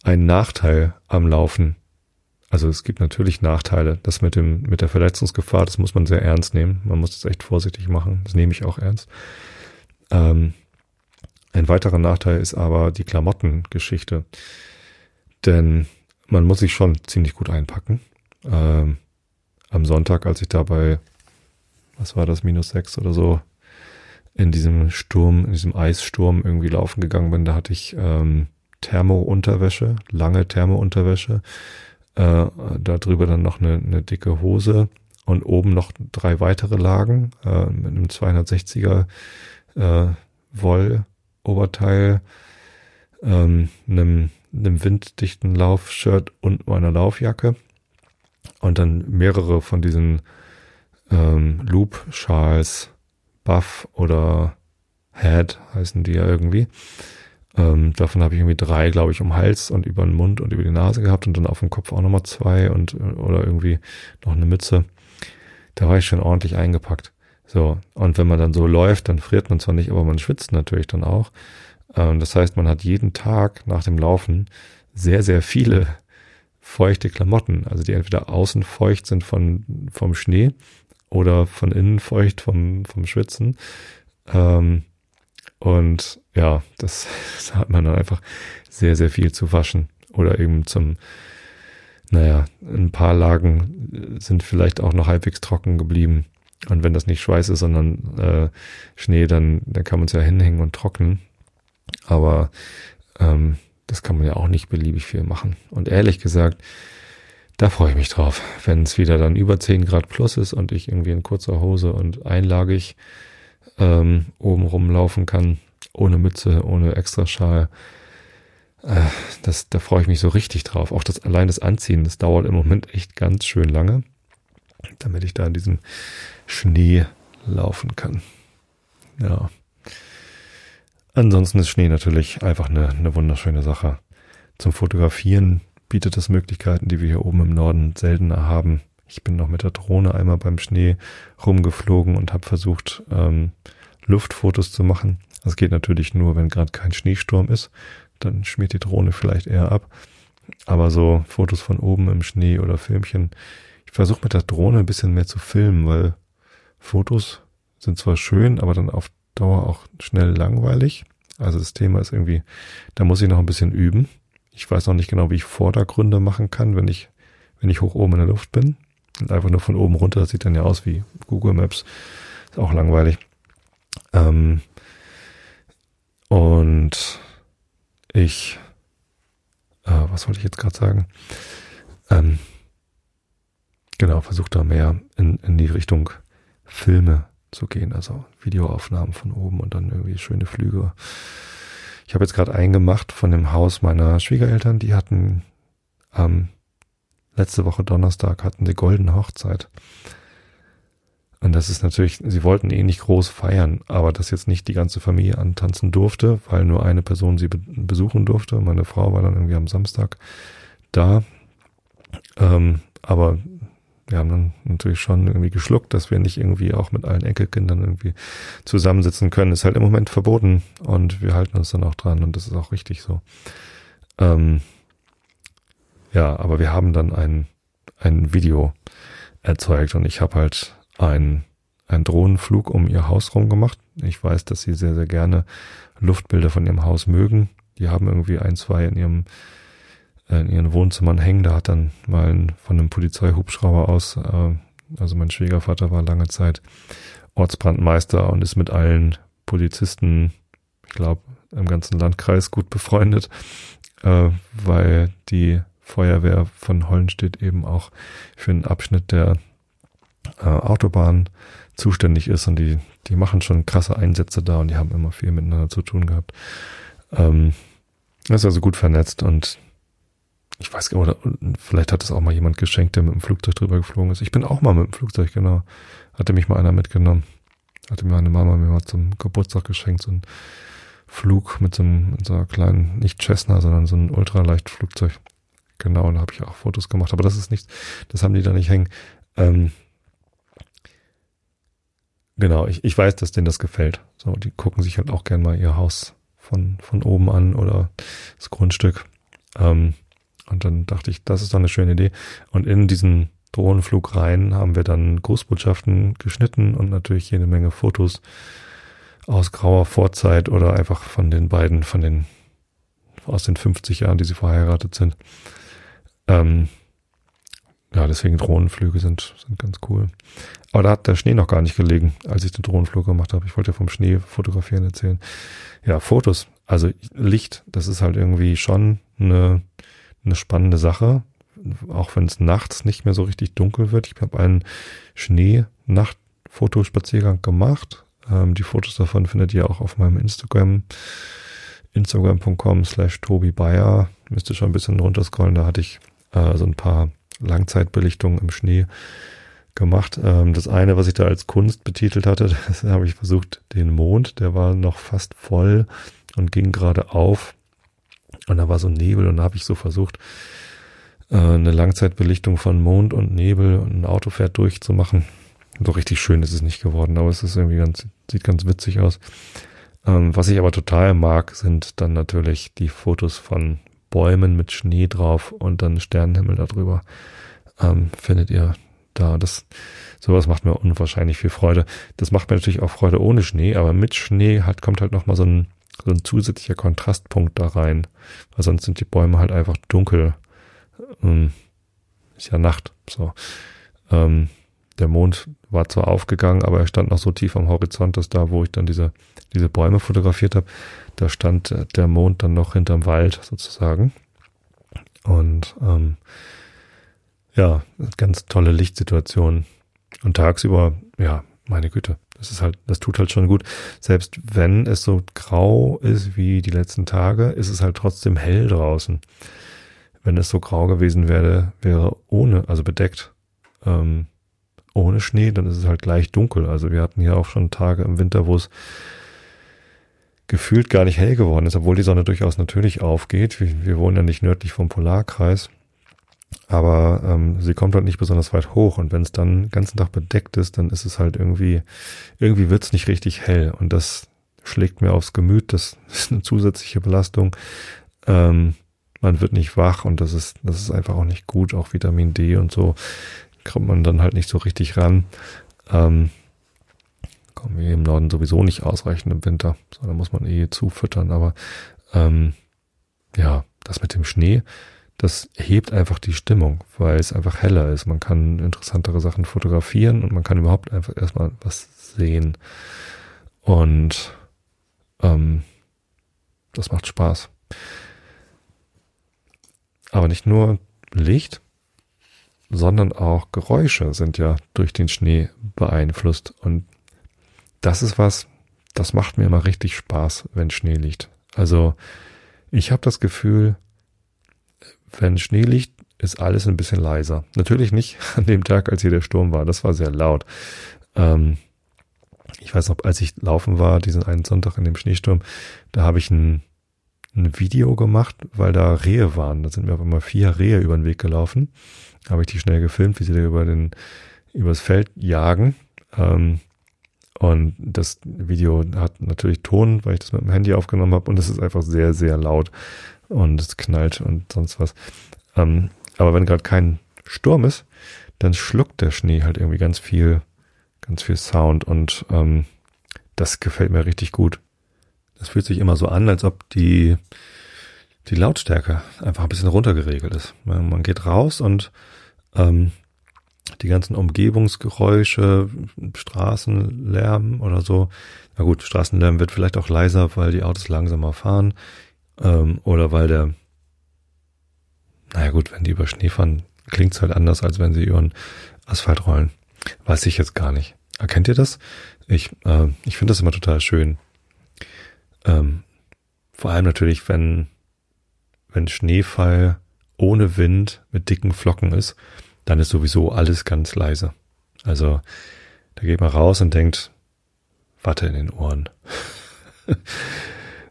Ein Nachteil am Laufen, also es gibt natürlich Nachteile, das mit dem, mit der Verletzungsgefahr, das muss man sehr ernst nehmen. Man muss das echt vorsichtig machen. Das nehme ich auch ernst. Ähm, ein weiterer Nachteil ist aber die Klamottengeschichte. Denn man muss sich schon ziemlich gut einpacken. Ähm, am Sonntag, als ich dabei was war das, minus sechs oder so, in diesem Sturm, in diesem Eissturm irgendwie laufen gegangen bin, da hatte ich ähm, Thermo-Unterwäsche, lange Thermo-Unterwäsche, äh, darüber dann noch eine, eine dicke Hose und oben noch drei weitere Lagen äh, mit einem 260er äh, Woll-Oberteil, ähm, einem, einem winddichten Laufshirt und meiner Laufjacke und dann mehrere von diesen ähm, Loop Schals, Buff oder Head heißen die ja irgendwie. Ähm, davon habe ich irgendwie drei, glaube ich, um Hals und über den Mund und über die Nase gehabt und dann auf dem Kopf auch nochmal zwei und oder irgendwie noch eine Mütze. Da war ich schon ordentlich eingepackt. So, und wenn man dann so läuft, dann friert man zwar nicht, aber man schwitzt natürlich dann auch. Ähm, das heißt, man hat jeden Tag nach dem Laufen sehr, sehr viele feuchte Klamotten, also die entweder außen feucht sind von, vom Schnee oder von innen feucht vom, vom Schwitzen. Ähm, und ja, das, das hat man dann einfach sehr, sehr viel zu waschen. Oder eben zum, naja, ein paar Lagen sind vielleicht auch noch halbwegs trocken geblieben. Und wenn das nicht Schweiß ist, sondern äh, Schnee, dann, dann kann man es ja hinhängen und trocknen. Aber ähm, das kann man ja auch nicht beliebig viel machen. Und ehrlich gesagt, da freue ich mich drauf, wenn es wieder dann über 10 Grad plus ist und ich irgendwie in kurzer Hose und einlagig ähm, oben rumlaufen kann, ohne Mütze, ohne Extraschal. Äh, das, da freue ich mich so richtig drauf. Auch das allein das Anziehen, das dauert im Moment echt ganz schön lange, damit ich da in diesem Schnee laufen kann. Ja. Ansonsten ist Schnee natürlich einfach eine, eine wunderschöne Sache. Zum Fotografieren bietet es Möglichkeiten, die wir hier oben im Norden seltener haben. Ich bin noch mit der Drohne einmal beim Schnee rumgeflogen und habe versucht, ähm, Luftfotos zu machen. Das geht natürlich nur, wenn gerade kein Schneesturm ist. Dann schmiert die Drohne vielleicht eher ab. Aber so Fotos von oben im Schnee oder Filmchen. Ich versuche mit der Drohne ein bisschen mehr zu filmen, weil Fotos sind zwar schön, aber dann auf Dauer auch schnell langweilig. Also das Thema ist irgendwie, da muss ich noch ein bisschen üben. Ich weiß noch nicht genau, wie ich Vordergründe machen kann, wenn ich, wenn ich hoch oben in der Luft bin. Und einfach nur von oben runter, das sieht dann ja aus wie Google Maps. Ist auch langweilig. Ähm, und ich, äh, was wollte ich jetzt gerade sagen? Ähm, genau, versuche da mehr in, in die Richtung Filme zu gehen, also Videoaufnahmen von oben und dann irgendwie schöne Flüge ich habe jetzt gerade eingemacht von dem Haus meiner Schwiegereltern, die hatten ähm, letzte Woche Donnerstag hatten sie goldene Hochzeit. Und das ist natürlich, sie wollten eh nicht groß feiern, aber dass jetzt nicht die ganze Familie antanzen durfte, weil nur eine Person sie be besuchen durfte. Meine Frau war dann irgendwie am Samstag da. Ähm, aber wir haben dann natürlich schon irgendwie geschluckt, dass wir nicht irgendwie auch mit allen Enkelkindern irgendwie zusammensitzen können. Ist halt im Moment verboten und wir halten uns dann auch dran und das ist auch richtig so. Ähm, ja, aber wir haben dann ein, ein Video erzeugt und ich habe halt ein einen Drohnenflug um ihr Haus rum gemacht. Ich weiß, dass sie sehr, sehr gerne Luftbilder von ihrem Haus mögen. Die haben irgendwie ein, zwei in ihrem in ihren Wohnzimmern hängen. Da hat dann mal ein, von einem Polizeihubschrauber aus, äh, also mein Schwiegervater war lange Zeit Ortsbrandmeister und ist mit allen Polizisten, ich glaube, im ganzen Landkreis gut befreundet, äh, weil die Feuerwehr von Hollenstedt eben auch für einen Abschnitt der äh, Autobahn zuständig ist und die, die machen schon krasse Einsätze da und die haben immer viel miteinander zu tun gehabt. Ähm, ist also gut vernetzt und ich weiß gar nicht, oder vielleicht hat es auch mal jemand geschenkt, der mit dem Flugzeug drüber geflogen ist. Ich bin auch mal mit dem Flugzeug, genau. Hatte mich mal einer mitgenommen. Hatte mir meine Mama mir mal zum Geburtstag geschenkt, so ein Flug mit so, einem, mit so einer kleinen, nicht Cessna, sondern so ein Ultraleichtflugzeug. Genau, da habe ich auch Fotos gemacht. Aber das ist nichts, das haben die da nicht hängen. Ähm, genau, ich, ich weiß, dass denen das gefällt. So, die gucken sich halt auch gern mal ihr Haus von, von oben an oder das Grundstück. Ähm, und dann dachte ich, das ist doch eine schöne Idee. Und in diesen Drohnenflug rein haben wir dann Grußbotschaften geschnitten und natürlich jede Menge Fotos aus grauer Vorzeit oder einfach von den beiden, von den, aus den 50 Jahren, die sie verheiratet sind. Ähm, ja, deswegen Drohnenflüge sind, sind ganz cool. Aber da hat der Schnee noch gar nicht gelegen, als ich den Drohnenflug gemacht habe. Ich wollte ja vom Schnee fotografieren erzählen. Ja, Fotos, also Licht, das ist halt irgendwie schon eine, eine spannende Sache. Auch wenn es nachts nicht mehr so richtig dunkel wird. Ich habe einen Schnee-Nacht-Fotospaziergang gemacht. Ähm, die Fotos davon findet ihr auch auf meinem Instagram. Instagram.com slash Tobi Bayer. Müsste schon ein bisschen runterscrollen. Da hatte ich äh, so ein paar Langzeitbelichtungen im Schnee gemacht. Ähm, das eine, was ich da als Kunst betitelt hatte, das habe ich versucht, den Mond, der war noch fast voll und ging gerade auf. Und da war so Nebel und da habe ich so versucht, äh, eine Langzeitbelichtung von Mond und Nebel und ein Auto fährt durchzumachen. So richtig schön ist es nicht geworden, aber es ist irgendwie ganz, sieht ganz witzig aus. Ähm, was ich aber total mag, sind dann natürlich die Fotos von Bäumen mit Schnee drauf und dann Sternenhimmel darüber. Ähm, findet ihr da. Das, sowas macht mir unwahrscheinlich viel Freude. Das macht mir natürlich auch Freude ohne Schnee, aber mit Schnee hat, kommt halt nochmal so ein, so ein zusätzlicher Kontrastpunkt da rein. Weil sonst sind die Bäume halt einfach dunkel. Ähm, ist ja Nacht, so. Ähm, der Mond war zwar aufgegangen, aber er stand noch so tief am Horizont, dass da, wo ich dann diese, diese Bäume fotografiert habe, da stand der Mond dann noch hinterm Wald sozusagen. Und ähm, ja, ganz tolle Lichtsituation. Und tagsüber, ja, meine Güte, das ist halt, das tut halt schon gut. Selbst wenn es so grau ist wie die letzten Tage, ist es halt trotzdem hell draußen. Wenn es so grau gewesen wäre, wäre ohne, also bedeckt, ähm, ohne Schnee, dann ist es halt gleich dunkel. Also wir hatten hier auch schon Tage im Winter, wo es gefühlt gar nicht hell geworden ist, obwohl die Sonne durchaus natürlich aufgeht. Wir, wir wohnen ja nicht nördlich vom Polarkreis, aber ähm, sie kommt halt nicht besonders weit hoch und wenn es dann den ganzen Tag bedeckt ist, dann ist es halt irgendwie, irgendwie wird's nicht richtig hell und das schlägt mir aufs Gemüt, das ist eine zusätzliche Belastung. Ähm, man wird nicht wach und das ist, das ist einfach auch nicht gut, auch Vitamin D und so kommt man dann halt nicht so richtig ran. Ähm, kommen wir im Norden sowieso nicht ausreichend im Winter, sondern muss man eh zufüttern. Aber ähm, ja, das mit dem Schnee, das hebt einfach die Stimmung, weil es einfach heller ist. Man kann interessantere Sachen fotografieren und man kann überhaupt einfach erstmal was sehen. Und ähm, das macht Spaß. Aber nicht nur Licht, sondern auch Geräusche sind ja durch den Schnee beeinflusst. Und das ist was, das macht mir immer richtig Spaß, wenn Schnee liegt. Also ich habe das Gefühl, wenn Schnee liegt, ist alles ein bisschen leiser. Natürlich nicht an dem Tag, als hier der Sturm war. Das war sehr laut. Ähm, ich weiß noch, als ich laufen war, diesen einen Sonntag in dem Schneesturm, da habe ich ein, ein Video gemacht, weil da Rehe waren. Da sind mir auf einmal vier Rehe über den Weg gelaufen habe ich die schnell gefilmt, wie sie da über den, übers Feld jagen. Ähm, und das Video hat natürlich Ton, weil ich das mit dem Handy aufgenommen habe und es ist einfach sehr, sehr laut und es knallt und sonst was. Ähm, aber wenn gerade kein Sturm ist, dann schluckt der Schnee halt irgendwie ganz viel, ganz viel Sound und ähm, das gefällt mir richtig gut. Das fühlt sich immer so an, als ob die, die Lautstärke einfach ein bisschen runtergeregelt ist. Man geht raus und ähm, die ganzen Umgebungsgeräusche, Straßenlärm oder so. Na gut, Straßenlärm wird vielleicht auch leiser, weil die Autos langsamer fahren ähm, oder weil der, naja gut, wenn die über Schnee fahren, klingt's halt anders, als wenn sie über den Asphalt rollen. Weiß ich jetzt gar nicht. Erkennt ihr das? Ich, äh, ich finde das immer total schön. Ähm, vor allem natürlich, wenn, wenn Schneefall ohne Wind mit dicken Flocken ist, dann ist sowieso alles ganz leise. Also da geht man raus und denkt, Watte in den Ohren.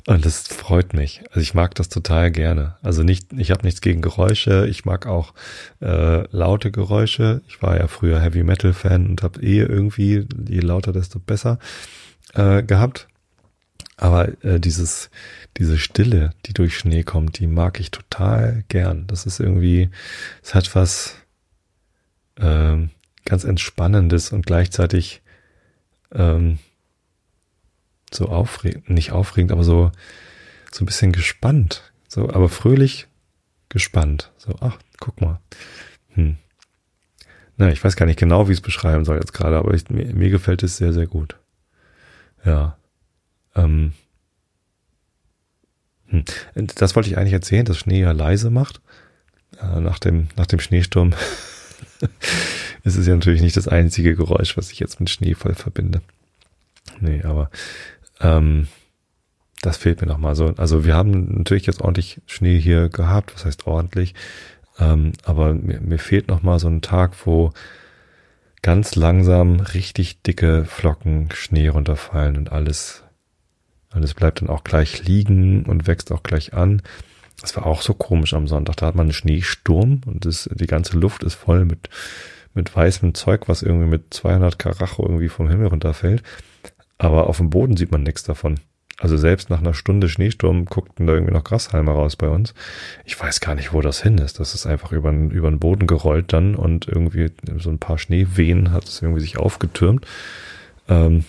und das freut mich. Also ich mag das total gerne. Also nicht, ich habe nichts gegen Geräusche. Ich mag auch äh, laute Geräusche. Ich war ja früher Heavy Metal Fan und habe eh irgendwie, je lauter, desto besser äh, gehabt. Aber äh, dieses, diese Stille, die durch Schnee kommt, die mag ich total gern. Das ist irgendwie, es hat was ähm, ganz Entspannendes und gleichzeitig ähm, so aufregend, nicht aufregend, aber so, so ein bisschen gespannt. So, aber fröhlich gespannt. So, ach, guck mal. Hm. Na, ich weiß gar nicht genau, wie ich es beschreiben soll jetzt gerade, aber ich, mir, mir gefällt es sehr, sehr gut. Ja. Ähm, hm. Das wollte ich eigentlich erzählen, dass Schnee ja leise macht. Äh, nach, dem, nach dem Schneesturm ist es ja natürlich nicht das einzige Geräusch, was ich jetzt mit Schneefall verbinde. Nee, aber ähm, das fehlt mir nochmal so. Also wir haben natürlich jetzt ordentlich Schnee hier gehabt, was heißt ordentlich, ähm, aber mir, mir fehlt nochmal so ein Tag, wo ganz langsam richtig dicke Flocken Schnee runterfallen und alles und es bleibt dann auch gleich liegen und wächst auch gleich an. Das war auch so komisch am Sonntag. Da hat man einen Schneesturm und das, die ganze Luft ist voll mit, mit weißem Zeug, was irgendwie mit 200 Karacho irgendwie vom Himmel runterfällt. Aber auf dem Boden sieht man nichts davon. Also selbst nach einer Stunde Schneesturm guckten da irgendwie noch Grashalme raus bei uns. Ich weiß gar nicht, wo das hin ist. Das ist einfach über, über den Boden gerollt dann und irgendwie so ein paar Schneewehen hat es irgendwie sich aufgetürmt. Ähm,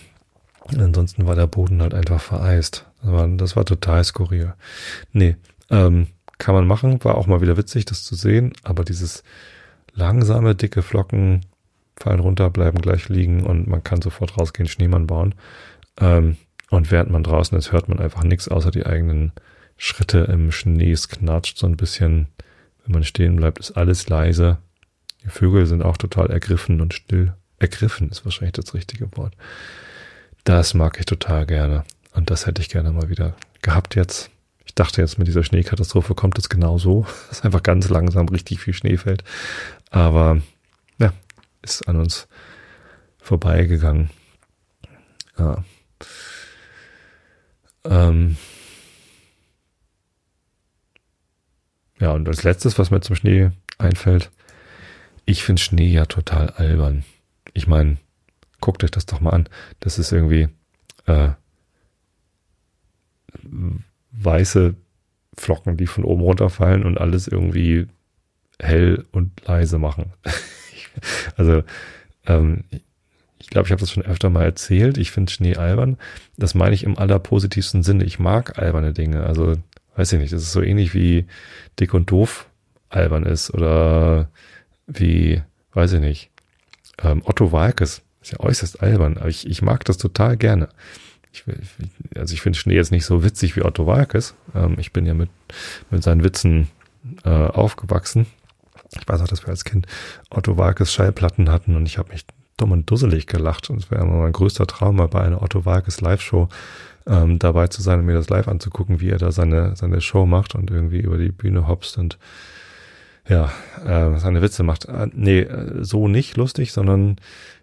Ansonsten war der Boden halt einfach vereist. Das war, das war total skurril. Nee, ähm, kann man machen, war auch mal wieder witzig, das zu sehen, aber dieses langsame, dicke Flocken fallen runter, bleiben gleich liegen und man kann sofort rausgehen, Schneemann bauen. Ähm, und während man draußen ist, hört man einfach nichts außer die eigenen Schritte im Schnee. Es knatscht so ein bisschen. Wenn man stehen bleibt, ist alles leise. Die Vögel sind auch total ergriffen und still. Ergriffen ist wahrscheinlich das richtige Wort. Das mag ich total gerne. Und das hätte ich gerne mal wieder gehabt jetzt. Ich dachte jetzt mit dieser Schneekatastrophe kommt es genau so, dass einfach ganz langsam richtig viel Schnee fällt. Aber ist an uns vorbeigegangen. Ja. Ähm. Ja, und als letztes, was mir zum Schnee einfällt, ich finde Schnee ja total albern. Ich meine, guckt euch das doch mal an. Das ist irgendwie äh, weiße Flocken, die von oben runterfallen und alles irgendwie hell und leise machen. also ähm, ich glaube, ich habe das schon öfter mal erzählt. Ich finde Schnee albern. Das meine ich im allerpositivsten Sinne. Ich mag alberne Dinge. Also weiß ich nicht. Das ist so ähnlich wie dick und doof albern ist oder wie, weiß ich nicht, ähm, Otto Walkes ist ja äußerst albern, aber ich, ich mag das total gerne. Ich, also ich finde Schnee jetzt nicht so witzig wie Otto Walkes. Ähm, ich bin ja mit, mit seinen Witzen äh, aufgewachsen. Ich weiß auch, dass wir als Kind Otto Walkes Schallplatten hatten und ich habe mich dumm und dusselig gelacht. Und es wäre immer mein größter Traum, mal bei einer Otto Walkes Live-Show ähm, dabei zu sein und mir das live anzugucken, wie er da seine, seine Show macht und irgendwie über die Bühne hopst und ja, äh, seine Witze macht. Äh, nee, äh, so nicht lustig, sondern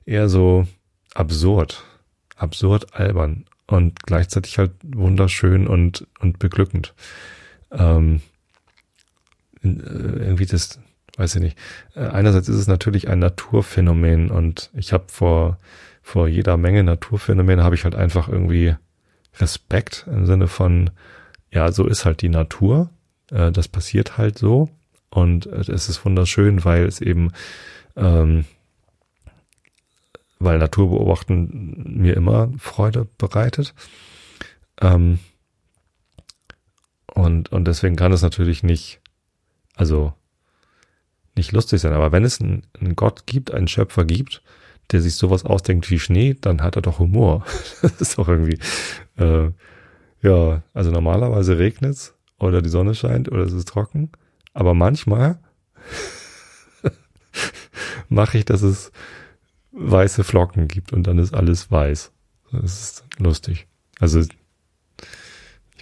eher so absurd. Absurd albern und gleichzeitig halt wunderschön und, und beglückend. Ähm, äh, irgendwie das, weiß ich nicht. Äh, einerseits ist es natürlich ein Naturphänomen und ich habe vor, vor jeder Menge Naturphänomene habe ich halt einfach irgendwie Respekt im Sinne von, ja, so ist halt die Natur. Äh, das passiert halt so. Und äh, es ist wunderschön, weil es eben, ähm, weil Naturbeobachten mir immer Freude bereitet. Ähm, und, und deswegen kann es natürlich nicht, also nicht lustig sein. Aber wenn es einen, Gott gibt, einen Schöpfer gibt, der sich sowas ausdenkt wie Schnee, dann hat er doch Humor. das ist doch irgendwie, äh, ja, also normalerweise regnet's oder die Sonne scheint oder es ist trocken. Aber manchmal mache ich, dass es weiße Flocken gibt und dann ist alles weiß. Das ist lustig. Also ich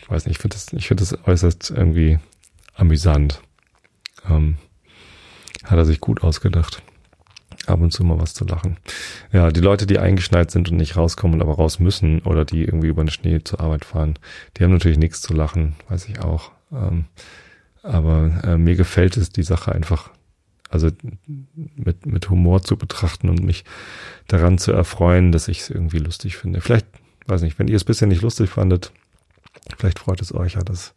weiß nicht, ich finde das, ich finde das äußerst irgendwie amüsant. Ähm, hat er sich gut ausgedacht. Ab und zu mal was zu lachen. Ja, die Leute, die eingeschneit sind und nicht rauskommen, aber raus müssen oder die irgendwie über den Schnee zur Arbeit fahren, die haben natürlich nichts zu lachen, weiß ich auch. Ähm, aber äh, mir gefällt es, die Sache einfach, also mit, mit Humor zu betrachten und mich daran zu erfreuen, dass ich es irgendwie lustig finde. Vielleicht, weiß nicht, wenn ihr es bisher nicht lustig fandet, vielleicht freut es euch ja, dass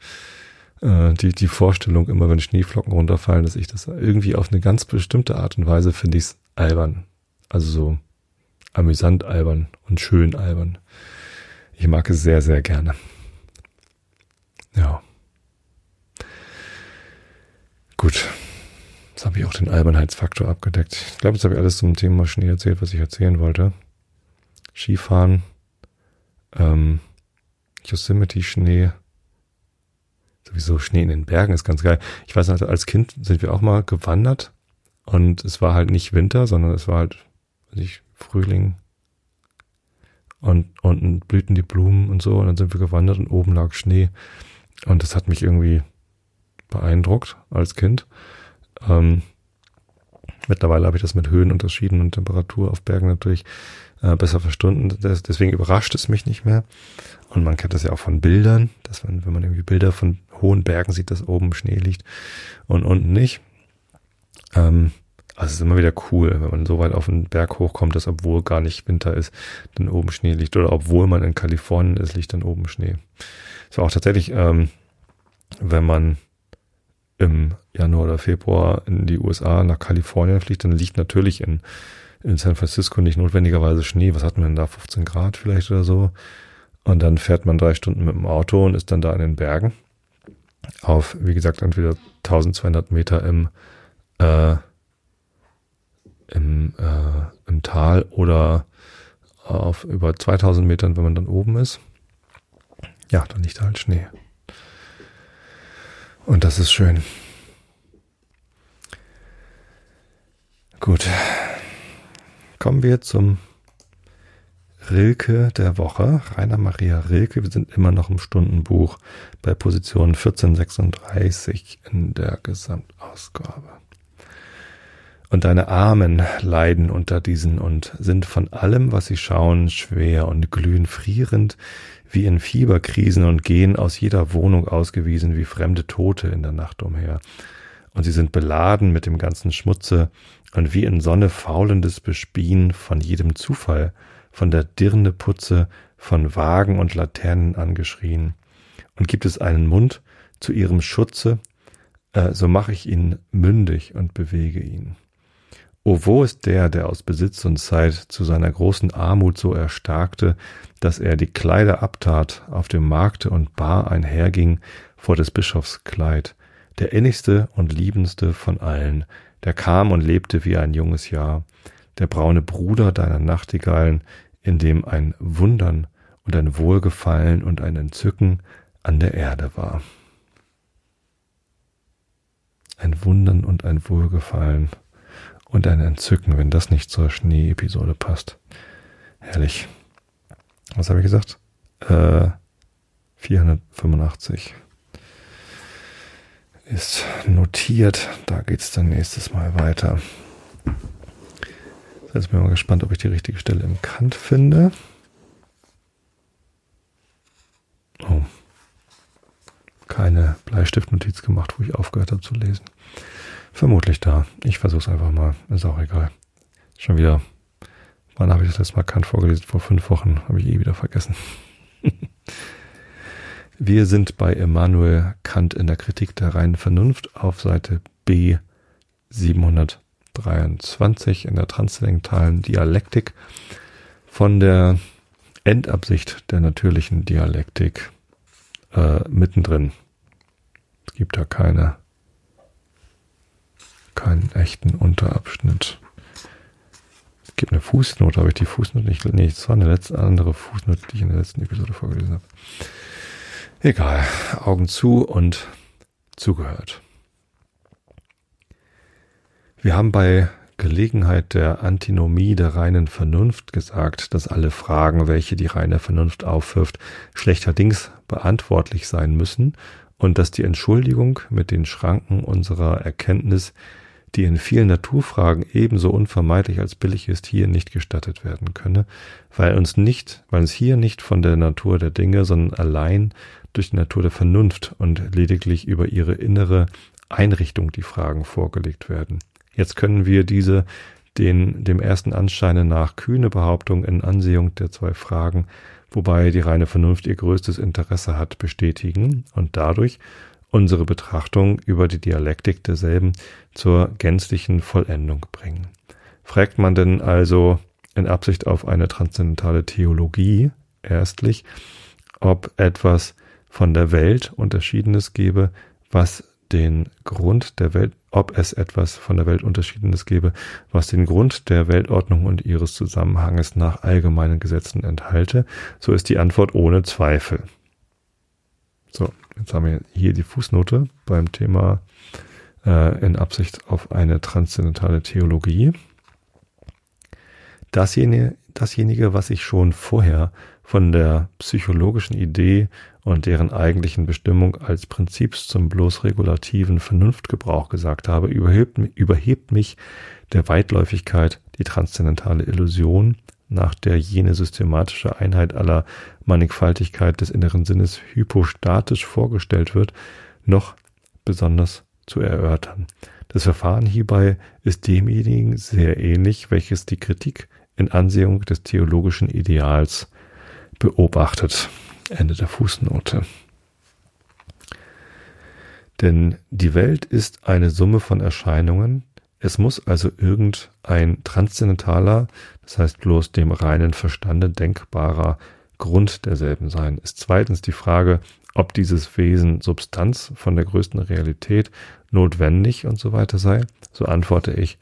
äh, die, die Vorstellung, immer wenn Schneeflocken runterfallen, dass ich das irgendwie auf eine ganz bestimmte Art und Weise finde ich es albern. Also so amüsant albern und schön albern. Ich mag es sehr, sehr gerne. Ja. Gut. Jetzt habe ich auch den Albernheitsfaktor abgedeckt. Ich glaube, jetzt habe ich alles zum Thema Schnee erzählt, was ich erzählen wollte. Skifahren, ähm, Yosemite-Schnee, sowieso Schnee in den Bergen ist ganz geil. Ich weiß noch, als Kind sind wir auch mal gewandert und es war halt nicht Winter, sondern es war halt, weiß ich, Frühling. Und unten blühten die Blumen und so und dann sind wir gewandert und oben lag Schnee. Und das hat mich irgendwie beeindruckt als Kind. Ähm, mittlerweile habe ich das mit Höhenunterschieden und Temperatur auf Bergen natürlich äh, besser verstanden. Das, deswegen überrascht es mich nicht mehr. Und man kennt das ja auch von Bildern, dass man, wenn man irgendwie Bilder von hohen Bergen sieht, dass oben Schnee liegt und unten nicht. Ähm, also es ist immer wieder cool, wenn man so weit auf den Berg hochkommt, dass obwohl gar nicht Winter ist, dann oben Schnee liegt. Oder obwohl man in Kalifornien ist, liegt dann oben Schnee. Es war auch tatsächlich, ähm, wenn man im Januar oder Februar in die USA nach Kalifornien fliegt, dann liegt natürlich in, in San Francisco nicht notwendigerweise Schnee. Was hatten wir denn da? 15 Grad vielleicht oder so. Und dann fährt man drei Stunden mit dem Auto und ist dann da in den Bergen. Auf, wie gesagt, entweder 1200 Meter im, äh, im, äh, im Tal oder auf über 2000 Metern, wenn man dann oben ist. Ja, dann liegt da halt Schnee. Und das ist schön. Gut. Kommen wir zum Rilke der Woche. Rainer Maria Rilke. Wir sind immer noch im Stundenbuch bei Position 1436 in der Gesamtausgabe. Und deine Armen leiden unter diesen und sind von allem, was sie schauen, schwer und glühen frierend wie in Fieberkrisen und gehen aus jeder Wohnung ausgewiesen wie fremde Tote in der Nacht umher. Und sie sind beladen mit dem ganzen Schmutze und wie in Sonne faulendes Bespien von jedem Zufall, von der Dirne Putze, von Wagen und Laternen angeschrien. Und gibt es einen Mund zu ihrem Schutze, äh, so mache ich ihn mündig und bewege ihn. O wo ist der, der aus Besitz und Zeit zu seiner großen Armut so erstarkte, dass er die Kleider abtat, auf dem Markte und bar einherging vor des Bischofs Kleid, der innigste und liebendste von allen, der kam und lebte wie ein junges Jahr, der braune Bruder deiner Nachtigallen, in dem ein Wundern und ein Wohlgefallen und ein Entzücken an der Erde war. Ein Wundern und ein Wohlgefallen und ein Entzücken, wenn das nicht zur Schnee-Episode passt. Herrlich. Was habe ich gesagt? Äh, 485 ist notiert. Da geht es dann nächstes Mal weiter. Jetzt bin ich mal gespannt, ob ich die richtige Stelle im Kant finde. Oh. Keine Bleistiftnotiz gemacht, wo ich aufgehört habe zu lesen. Vermutlich da. Ich versuche es einfach mal. Ist auch egal. Schon wieder. Wann habe ich das letzte Mal Kant vorgelesen? Vor fünf Wochen. Habe ich eh wieder vergessen. Wir sind bei Immanuel Kant in der Kritik der reinen Vernunft auf Seite B 723 in der transzendentalen Dialektik von der Endabsicht der natürlichen Dialektik äh, mittendrin. Es gibt da keine keinen echten Unterabschnitt. Es gibt eine Fußnote, habe ich die Fußnote nicht, nee, das war eine letzte andere Fußnote, die ich in der letzten Episode vorgelesen habe. Egal, Augen zu und zugehört. Wir haben bei Gelegenheit der Antinomie der reinen Vernunft gesagt, dass alle Fragen, welche die reine Vernunft aufwirft, schlechterdings beantwortlich sein müssen und dass die Entschuldigung mit den Schranken unserer Erkenntnis, die in vielen Naturfragen ebenso unvermeidlich als billig ist, hier nicht gestattet werden könne, weil uns nicht, weil uns hier nicht von der Natur der Dinge, sondern allein durch die Natur der Vernunft und lediglich über ihre innere Einrichtung die Fragen vorgelegt werden. Jetzt können wir diese den dem ersten Anscheine nach kühne Behauptung in Ansehung der zwei Fragen, wobei die reine Vernunft ihr größtes Interesse hat, bestätigen und dadurch unsere Betrachtung über die Dialektik derselben zur gänzlichen Vollendung bringen. Fragt man denn also in Absicht auf eine transzendentale Theologie erstlich, ob etwas von der Welt Unterschiedenes gebe, was den Grund der Welt, ob es etwas von der Welt Unterschiedenes gebe, was den Grund der Weltordnung und ihres Zusammenhanges nach allgemeinen Gesetzen enthalte, so ist die Antwort ohne Zweifel. So, jetzt haben wir hier die Fußnote beim Thema äh, in Absicht auf eine transzendentale Theologie. Dasjenige, dasjenige, was ich schon vorher von der psychologischen Idee und deren eigentlichen Bestimmung als Prinzips zum bloß regulativen Vernunftgebrauch gesagt habe, überhebt, überhebt mich der Weitläufigkeit die transzendentale Illusion, nach der jene systematische Einheit aller Mannigfaltigkeit des inneren Sinnes hypostatisch vorgestellt wird, noch besonders zu erörtern. Das Verfahren hierbei ist demjenigen sehr ähnlich, welches die Kritik in Ansehung des theologischen Ideals beobachtet. Ende der Fußnote. Denn die Welt ist eine Summe von Erscheinungen. Es muss also irgendein transzendentaler, das heißt bloß dem reinen Verstande denkbarer Grund derselben sein. Ist zweitens die Frage, ob dieses Wesen Substanz von der größten Realität notwendig und so weiter sei. So antworte ich,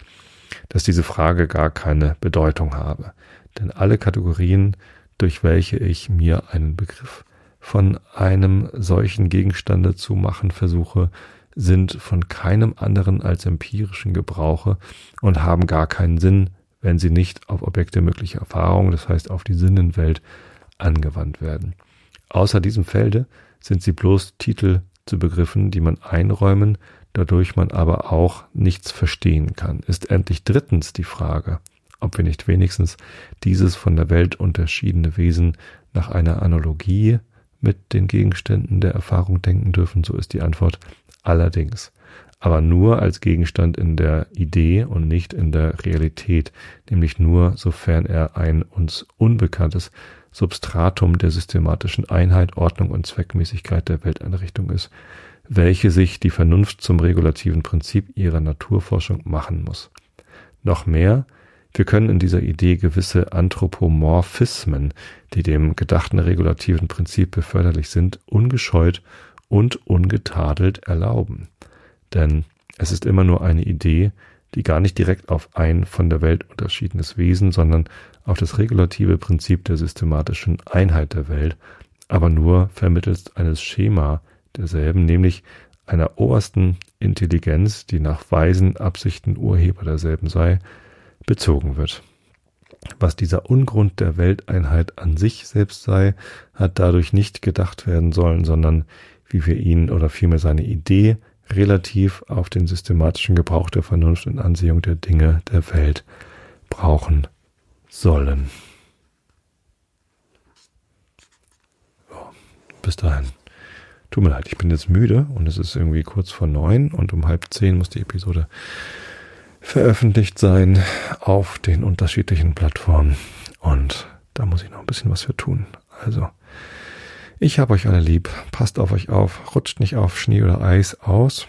dass diese Frage gar keine Bedeutung habe. Denn alle Kategorien durch welche ich mir einen Begriff von einem solchen Gegenstande zu machen versuche, sind von keinem anderen als empirischen Gebrauche und haben gar keinen Sinn, wenn sie nicht auf Objekte möglicher Erfahrung, das heißt auf die Sinnenwelt, angewandt werden. Außer diesem Felde sind sie bloß Titel zu Begriffen, die man einräumen, dadurch man aber auch nichts verstehen kann. Ist endlich drittens die Frage, ob wir nicht wenigstens dieses von der Welt unterschiedene Wesen nach einer Analogie mit den Gegenständen der Erfahrung denken dürfen, so ist die Antwort allerdings. Aber nur als Gegenstand in der Idee und nicht in der Realität, nämlich nur sofern er ein uns unbekanntes Substratum der systematischen Einheit, Ordnung und Zweckmäßigkeit der Welteinrichtung ist, welche sich die Vernunft zum regulativen Prinzip ihrer Naturforschung machen muss. Noch mehr, wir können in dieser Idee gewisse Anthropomorphismen, die dem gedachten regulativen Prinzip beförderlich sind, ungescheut und ungetadelt erlauben. Denn es ist immer nur eine Idee, die gar nicht direkt auf ein von der Welt unterschiedenes Wesen, sondern auf das regulative Prinzip der systematischen Einheit der Welt, aber nur vermittels eines Schema derselben, nämlich einer obersten Intelligenz, die nach weisen Absichten Urheber derselben sei, bezogen wird. Was dieser Ungrund der Welteinheit an sich selbst sei, hat dadurch nicht gedacht werden sollen, sondern wie wir ihn oder vielmehr seine Idee relativ auf den systematischen Gebrauch der Vernunft und Ansehung der Dinge der Welt brauchen sollen. So, bis dahin. Tut mir leid, ich bin jetzt müde und es ist irgendwie kurz vor neun und um halb zehn muss die Episode veröffentlicht sein auf den unterschiedlichen Plattformen. Und da muss ich noch ein bisschen was für tun. Also, ich habe euch alle lieb. Passt auf euch auf. Rutscht nicht auf Schnee oder Eis aus.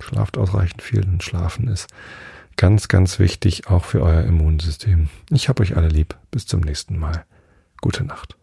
Schlaft ausreichend viel, denn Schlafen ist ganz, ganz wichtig, auch für euer Immunsystem. Ich habe euch alle lieb. Bis zum nächsten Mal. Gute Nacht.